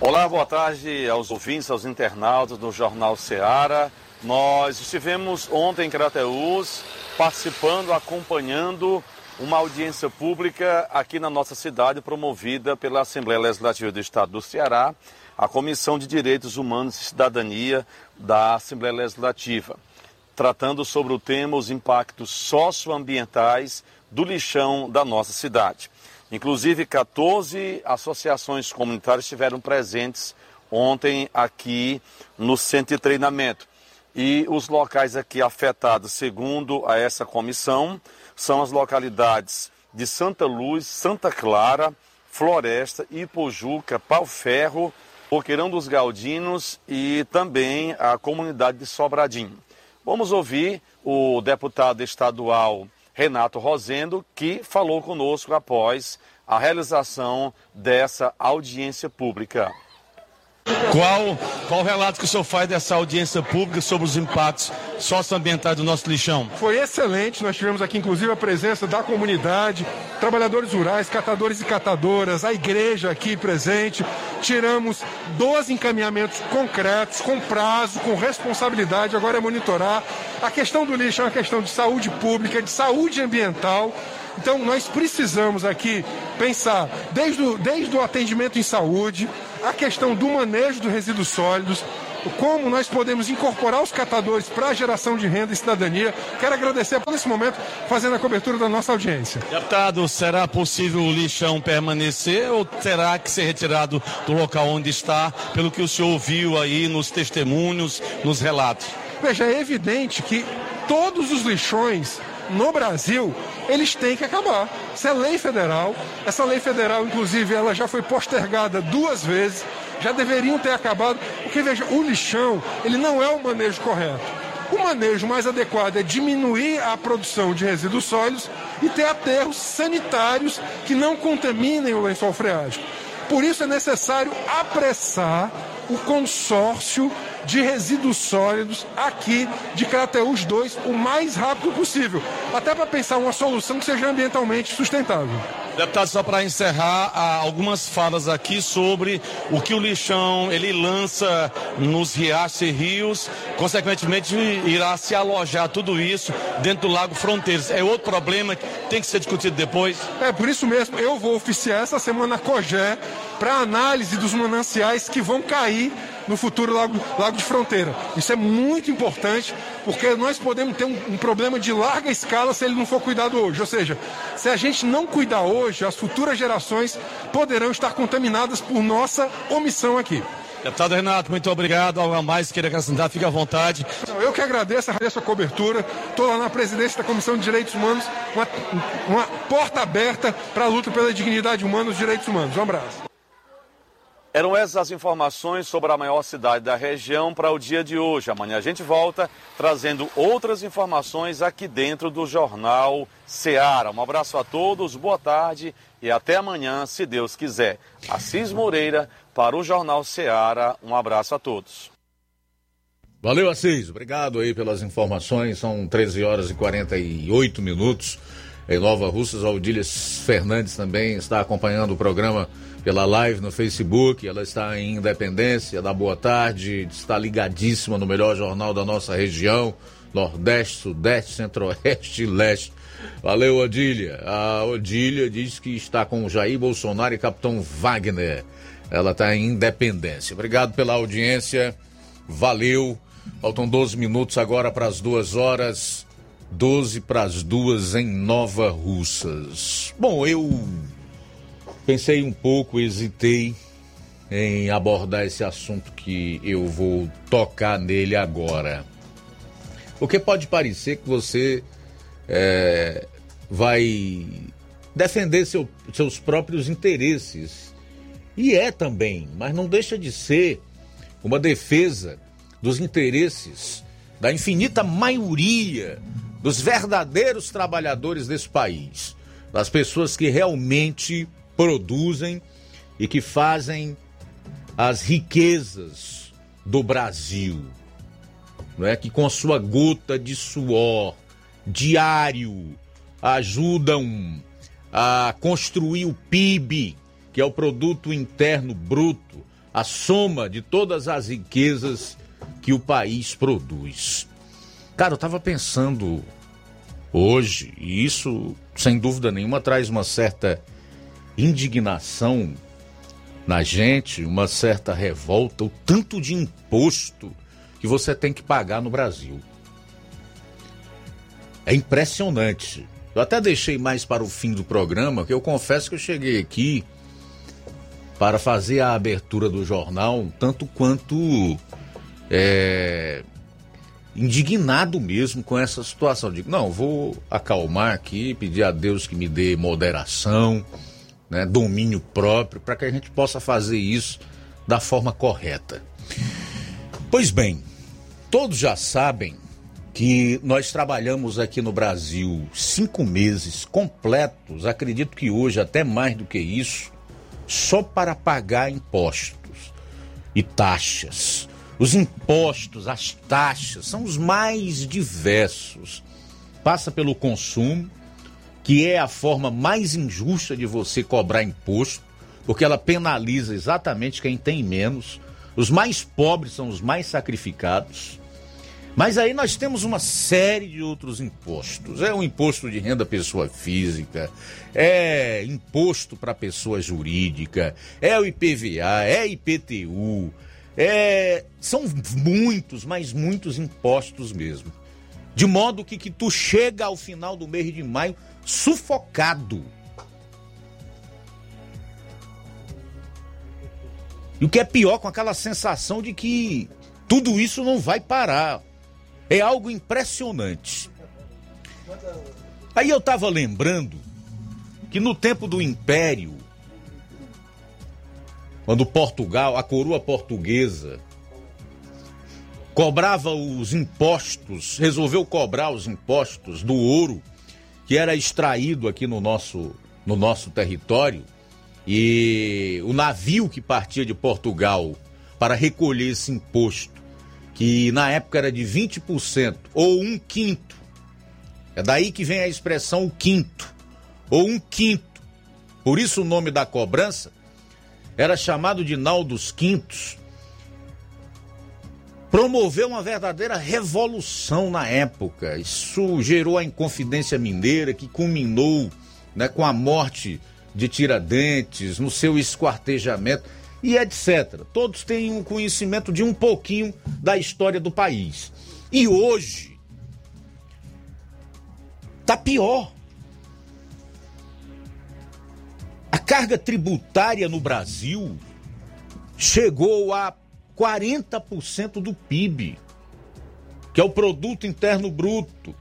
Olá, boa tarde aos ouvintes, aos internautas do Jornal Ceará. Nós estivemos ontem em Crateus participando, acompanhando uma audiência pública aqui na nossa cidade, promovida pela Assembleia Legislativa do Estado do Ceará, a Comissão de Direitos Humanos e Cidadania da Assembleia Legislativa, tratando sobre o tema os impactos socioambientais do lixão da nossa cidade. Inclusive, 14 associações comunitárias estiveram presentes ontem aqui no centro de treinamento. E os locais aqui afetados, segundo a essa comissão, são as localidades de Santa Luz, Santa Clara, Floresta, Ipojuca, Pau Ferro, dos Galdinos e também a comunidade de Sobradinho. Vamos ouvir o deputado estadual Renato Rosendo, que falou conosco após a realização dessa audiência pública. Qual, qual o relato que o senhor faz dessa audiência pública sobre os impactos socioambientais do nosso lixão? Foi excelente, nós tivemos aqui inclusive a presença da comunidade, trabalhadores rurais, catadores e catadoras, a igreja aqui presente. Tiramos 12 encaminhamentos concretos, com prazo, com responsabilidade, agora é monitorar. A questão do lixo é uma questão de saúde pública, de saúde ambiental. Então, nós precisamos aqui pensar desde o, desde o atendimento em saúde, a questão do manejo dos resíduos sólidos, como nós podemos incorporar os catadores para a geração de renda e cidadania. Quero agradecer por esse momento fazendo a cobertura da nossa audiência. Deputado, será possível o lixão permanecer ou terá que ser retirado do local onde está, pelo que o senhor ouviu aí nos testemunhos, nos relatos? Veja, é evidente que todos os lixões no Brasil, eles têm que acabar. Isso é lei federal. Essa lei federal, inclusive, ela já foi postergada duas vezes. Já deveriam ter acabado. Porque, veja, o lixão, ele não é o manejo correto. O manejo mais adequado é diminuir a produção de resíduos sólidos e ter aterros sanitários que não contaminem o lençol freático. Por isso é necessário apressar o consórcio de resíduos sólidos aqui de Crateús 2 o mais rápido possível, até para pensar uma solução que seja ambientalmente sustentável. Deputado, só para encerrar, há algumas falas aqui sobre o que o lixão ele lança nos riachos e rios, consequentemente irá se alojar tudo isso dentro do Lago Fronteiras. É outro problema que tem que ser discutido depois? É, por isso mesmo, eu vou oficiar essa semana a COGÉ para análise dos mananciais que vão cair no futuro lago, lago de fronteira. Isso é muito importante, porque nós podemos ter um, um, problema de larga escala se ele não for cuidado hoje. Ou seja, se a gente não cuidar hoje, as futuras gerações poderão estar contaminadas por nossa omissão aqui. Deputado Renato, muito obrigado. Algo a mais queira acrescentar, fique à vontade. Eu que agradeço, agradeço a cobertura. Estou lá na presidência da Comissão de Direitos Humanos, uma, uma porta aberta para a luta pela dignidade humana e os direitos humanos. Um abraço. Eram essas as informações sobre a maior cidade da região para o dia de hoje. Amanhã a gente volta trazendo outras informações aqui dentro do Jornal Seara. Um abraço a todos, boa tarde e até amanhã, se Deus quiser. Assis Moreira para o Jornal Seara. Um abraço a todos. Valeu, Assis. Obrigado aí pelas informações. São 13 horas e 48 minutos. Em Nova Russas, a Odília Fernandes também está acompanhando o programa pela live no Facebook. Ela está em Independência, da Boa Tarde, está ligadíssima no melhor jornal da nossa região, Nordeste, Sudeste, Centro-Oeste e Leste. Valeu, Odília. A Odília diz que está com Jair Bolsonaro e Capitão Wagner. Ela está em Independência. Obrigado pela audiência. Valeu. Faltam 12 minutos agora para as duas horas. 12 para as duas em Nova Russas. Bom, eu Pensei um pouco, hesitei em abordar esse assunto que eu vou tocar nele agora. Porque pode parecer que você é, vai defender seu, seus próprios interesses. E é também, mas não deixa de ser uma defesa dos interesses da infinita maioria dos verdadeiros trabalhadores desse país, das pessoas que realmente produzem e que fazem as riquezas do Brasil, não é que com a sua gota de suor diário ajudam a construir o PIB, que é o produto interno bruto, a soma de todas as riquezas que o país produz. Cara, eu estava pensando hoje, e isso sem dúvida nenhuma traz uma certa indignação na gente, uma certa revolta, o tanto de imposto que você tem que pagar no Brasil. É impressionante. Eu até deixei mais para o fim do programa, que eu confesso que eu cheguei aqui para fazer a abertura do jornal, tanto quanto é, indignado mesmo com essa situação. Digo, não, vou acalmar aqui, pedir a Deus que me dê moderação né, domínio próprio, para que a gente possa fazer isso da forma correta. Pois bem, todos já sabem que nós trabalhamos aqui no Brasil cinco meses completos, acredito que hoje até mais do que isso, só para pagar impostos e taxas. Os impostos, as taxas são os mais diversos. Passa pelo consumo, que é a forma mais injusta de você cobrar imposto, porque ela penaliza exatamente quem tem menos. Os mais pobres são os mais sacrificados. Mas aí nós temos uma série de outros impostos. É o imposto de renda pessoa física, é imposto para pessoa jurídica, é o IPVA, é IPTU, é... são muitos, mas muitos impostos mesmo. De modo que, que tu chega ao final do mês de maio sufocado. E o que é pior, com aquela sensação de que tudo isso não vai parar. É algo impressionante. Aí eu estava lembrando que no tempo do Império, quando Portugal, a coroa portuguesa, cobrava os impostos, resolveu cobrar os impostos do ouro que era extraído aqui no nosso, no nosso território, e o navio que partia de Portugal para recolher esse imposto, que na época era de 20% ou um quinto, é daí que vem a expressão o quinto, ou um quinto. Por isso o nome da cobrança era chamado de Nau dos Quintos. Promoveu uma verdadeira revolução na época. Isso gerou a Inconfidência Mineira, que culminou né, com a morte de Tiradentes, no seu esquartejamento e etc. Todos têm um conhecimento de um pouquinho da história do país. E hoje tá pior. A carga tributária no Brasil chegou a 40% do PIB, que é o produto interno bruto,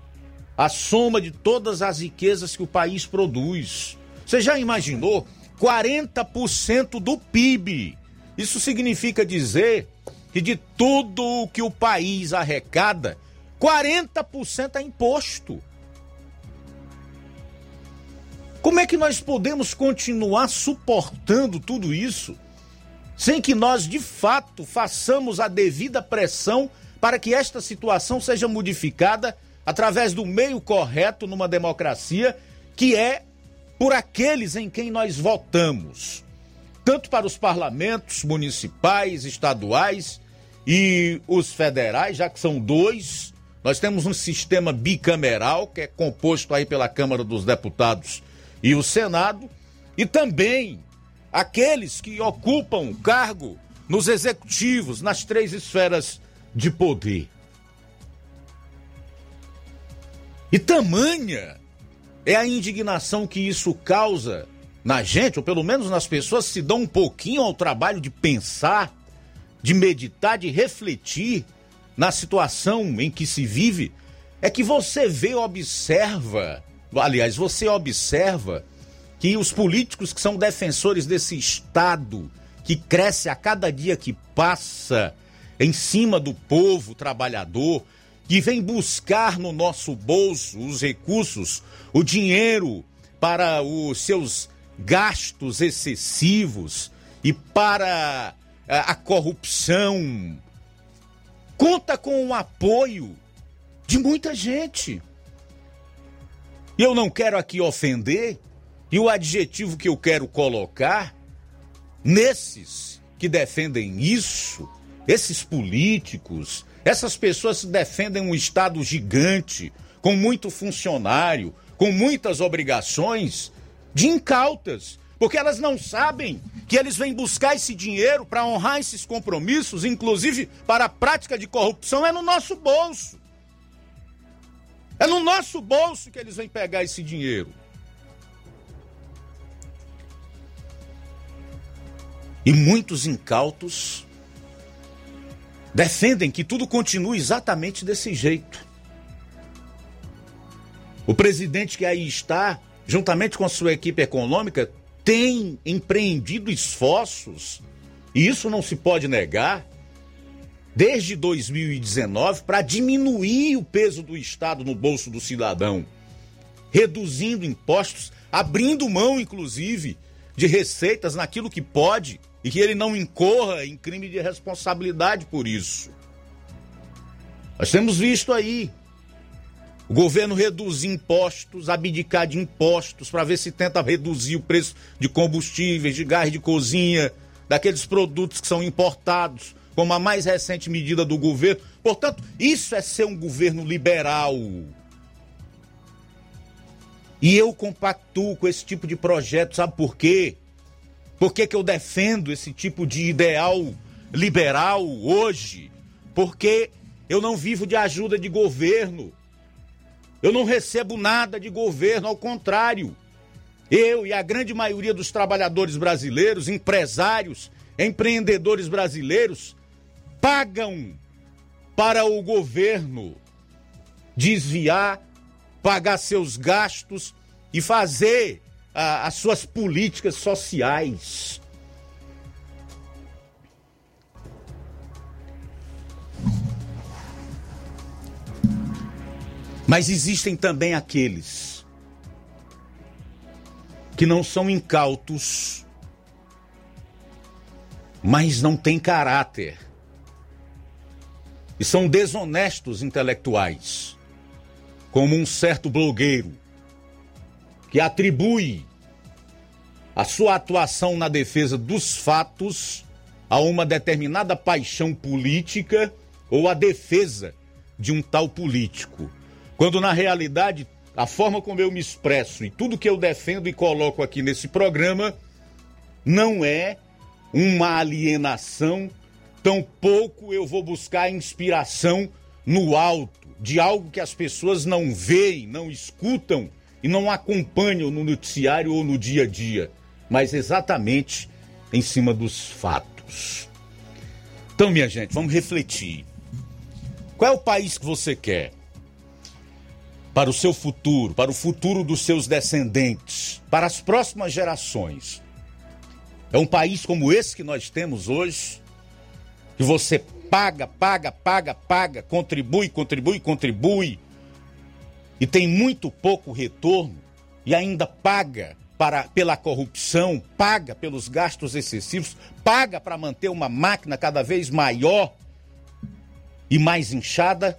a soma de todas as riquezas que o país produz. Você já imaginou 40% do PIB? Isso significa dizer que de tudo que o país arrecada, 40% é imposto. Como é que nós podemos continuar suportando tudo isso sem que nós de fato façamos a devida pressão para que esta situação seja modificada através do meio correto numa democracia, que é por aqueles em quem nós votamos, tanto para os parlamentos municipais, estaduais e os federais, já que são dois. Nós temos um sistema bicameral que é composto aí pela Câmara dos Deputados e o Senado, e também aqueles que ocupam cargo nos executivos, nas três esferas de poder. E tamanha é a indignação que isso causa na gente, ou pelo menos nas pessoas que se dão um pouquinho ao trabalho de pensar, de meditar, de refletir na situação em que se vive, é que você vê, observa aliás, você observa que os políticos que são defensores desse Estado, que cresce a cada dia que passa em cima do povo trabalhador, que vem buscar no nosso bolso os recursos, o dinheiro para os seus gastos excessivos e para a corrupção, conta com o apoio de muita gente. E eu não quero aqui ofender, e o adjetivo que eu quero colocar nesses que defendem isso, esses políticos, essas pessoas que defendem um Estado gigante, com muito funcionário, com muitas obrigações, de incautas, porque elas não sabem que eles vêm buscar esse dinheiro para honrar esses compromissos, inclusive para a prática de corrupção, é no nosso bolso. É no nosso bolso que eles vêm pegar esse dinheiro. E muitos incautos defendem que tudo continue exatamente desse jeito. O presidente que aí está, juntamente com a sua equipe econômica, tem empreendido esforços, e isso não se pode negar, desde 2019 para diminuir o peso do Estado no bolso do cidadão, reduzindo impostos, abrindo mão, inclusive, de receitas naquilo que pode e que ele não incorra em crime de responsabilidade por isso. Nós temos visto aí o governo reduzir impostos, abdicar de impostos para ver se tenta reduzir o preço de combustíveis, de gás de cozinha, daqueles produtos que são importados como a mais recente medida do governo. Portanto, isso é ser um governo liberal. E eu compactuo com esse tipo de projeto, sabe por quê? Por que, que eu defendo esse tipo de ideal liberal hoje? Porque eu não vivo de ajuda de governo. Eu não recebo nada de governo, ao contrário. Eu e a grande maioria dos trabalhadores brasileiros, empresários, empreendedores brasileiros, pagam para o governo desviar, pagar seus gastos e fazer as suas políticas sociais. Mas existem também aqueles que não são incautos, mas não têm caráter e são desonestos intelectuais, como um certo blogueiro que atribui a sua atuação na defesa dos fatos a uma determinada paixão política ou a defesa de um tal político. Quando na realidade a forma como eu me expresso e tudo que eu defendo e coloco aqui nesse programa não é uma alienação, tampouco eu vou buscar inspiração no alto de algo que as pessoas não veem, não escutam e não acompanham no noticiário ou no dia a dia, mas exatamente em cima dos fatos. Então, minha gente, vamos refletir. Qual é o país que você quer? Para o seu futuro, para o futuro dos seus descendentes, para as próximas gerações. É um país como esse que nós temos hoje, que você paga, paga, paga, paga, contribui, contribui, contribui, e tem muito pouco retorno, e ainda paga para, pela corrupção, paga pelos gastos excessivos, paga para manter uma máquina cada vez maior e mais inchada?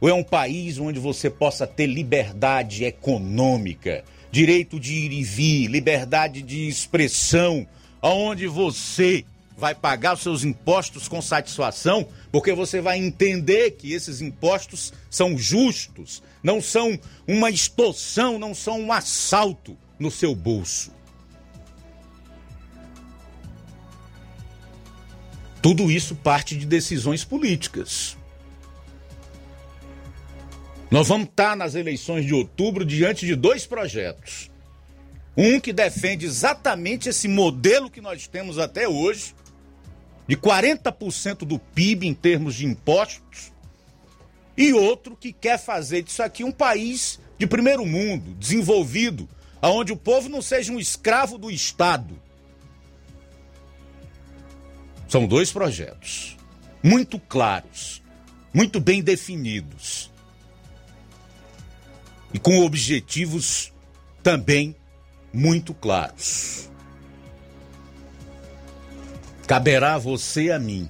Ou é um país onde você possa ter liberdade econômica, direito de ir e vir, liberdade de expressão, aonde você vai pagar os seus impostos com satisfação, porque você vai entender que esses impostos são justos, não são uma extorsão, não são um assalto no seu bolso. Tudo isso parte de decisões políticas. Nós vamos estar nas eleições de outubro diante de dois projetos. Um que defende exatamente esse modelo que nós temos até hoje, de 40% do PIB em termos de impostos, e outro que quer fazer disso aqui um país de primeiro mundo, desenvolvido, onde o povo não seja um escravo do Estado. São dois projetos muito claros, muito bem definidos e com objetivos também muito claros. Caberá a você a mim,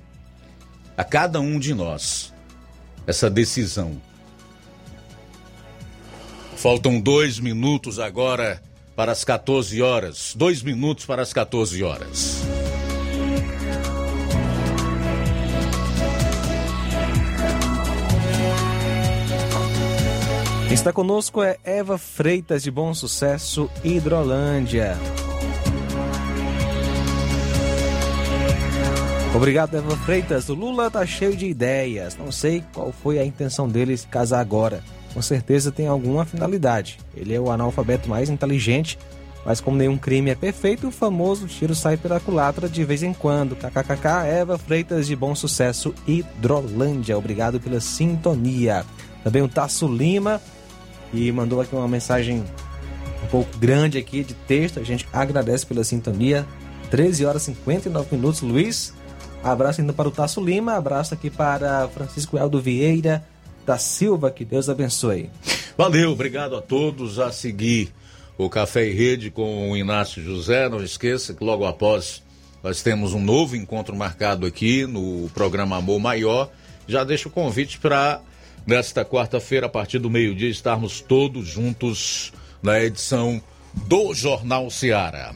a cada um de nós, essa decisão. Faltam dois minutos agora para as 14 horas. Dois minutos para as 14 horas. Está conosco é Eva Freitas de Bom Sucesso, Hidrolândia. Obrigado, Eva Freitas. O Lula tá cheio de ideias. Não sei qual foi a intenção dele casar agora. Com certeza tem alguma finalidade. Ele é o analfabeto mais inteligente, mas como nenhum crime é perfeito, o famoso tiro sai pela culatra de vez em quando. KKKK, Eva Freitas de Bom Sucesso, Hidrolândia. Obrigado pela sintonia. Também o Tasso Lima, e mandou aqui uma mensagem um pouco grande aqui de texto. A gente agradece pela sintonia. 13 horas e 59 minutos, Luiz. Abraço ainda para o Tasso Lima, abraço aqui para Francisco Eldo Vieira da Silva, que Deus abençoe. Valeu, obrigado a todos a seguir o Café e Rede com o Inácio José. Não esqueça que logo após nós temos um novo encontro marcado aqui no programa Amor Maior. Já deixo o convite para nesta quarta-feira, a partir do meio-dia, estarmos todos juntos na edição do Jornal Seara.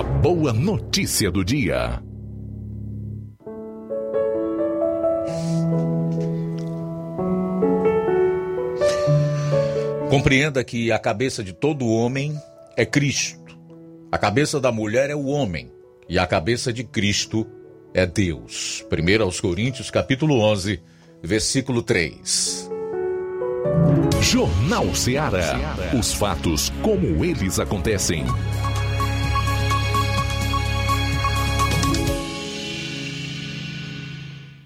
A boa notícia do dia. Compreenda que a cabeça de todo homem é Cristo. A cabeça da mulher é o homem. E a cabeça de Cristo é Deus. 1 aos Coríntios, capítulo 11, versículo 3. Jornal Ceará. Os fatos como eles acontecem.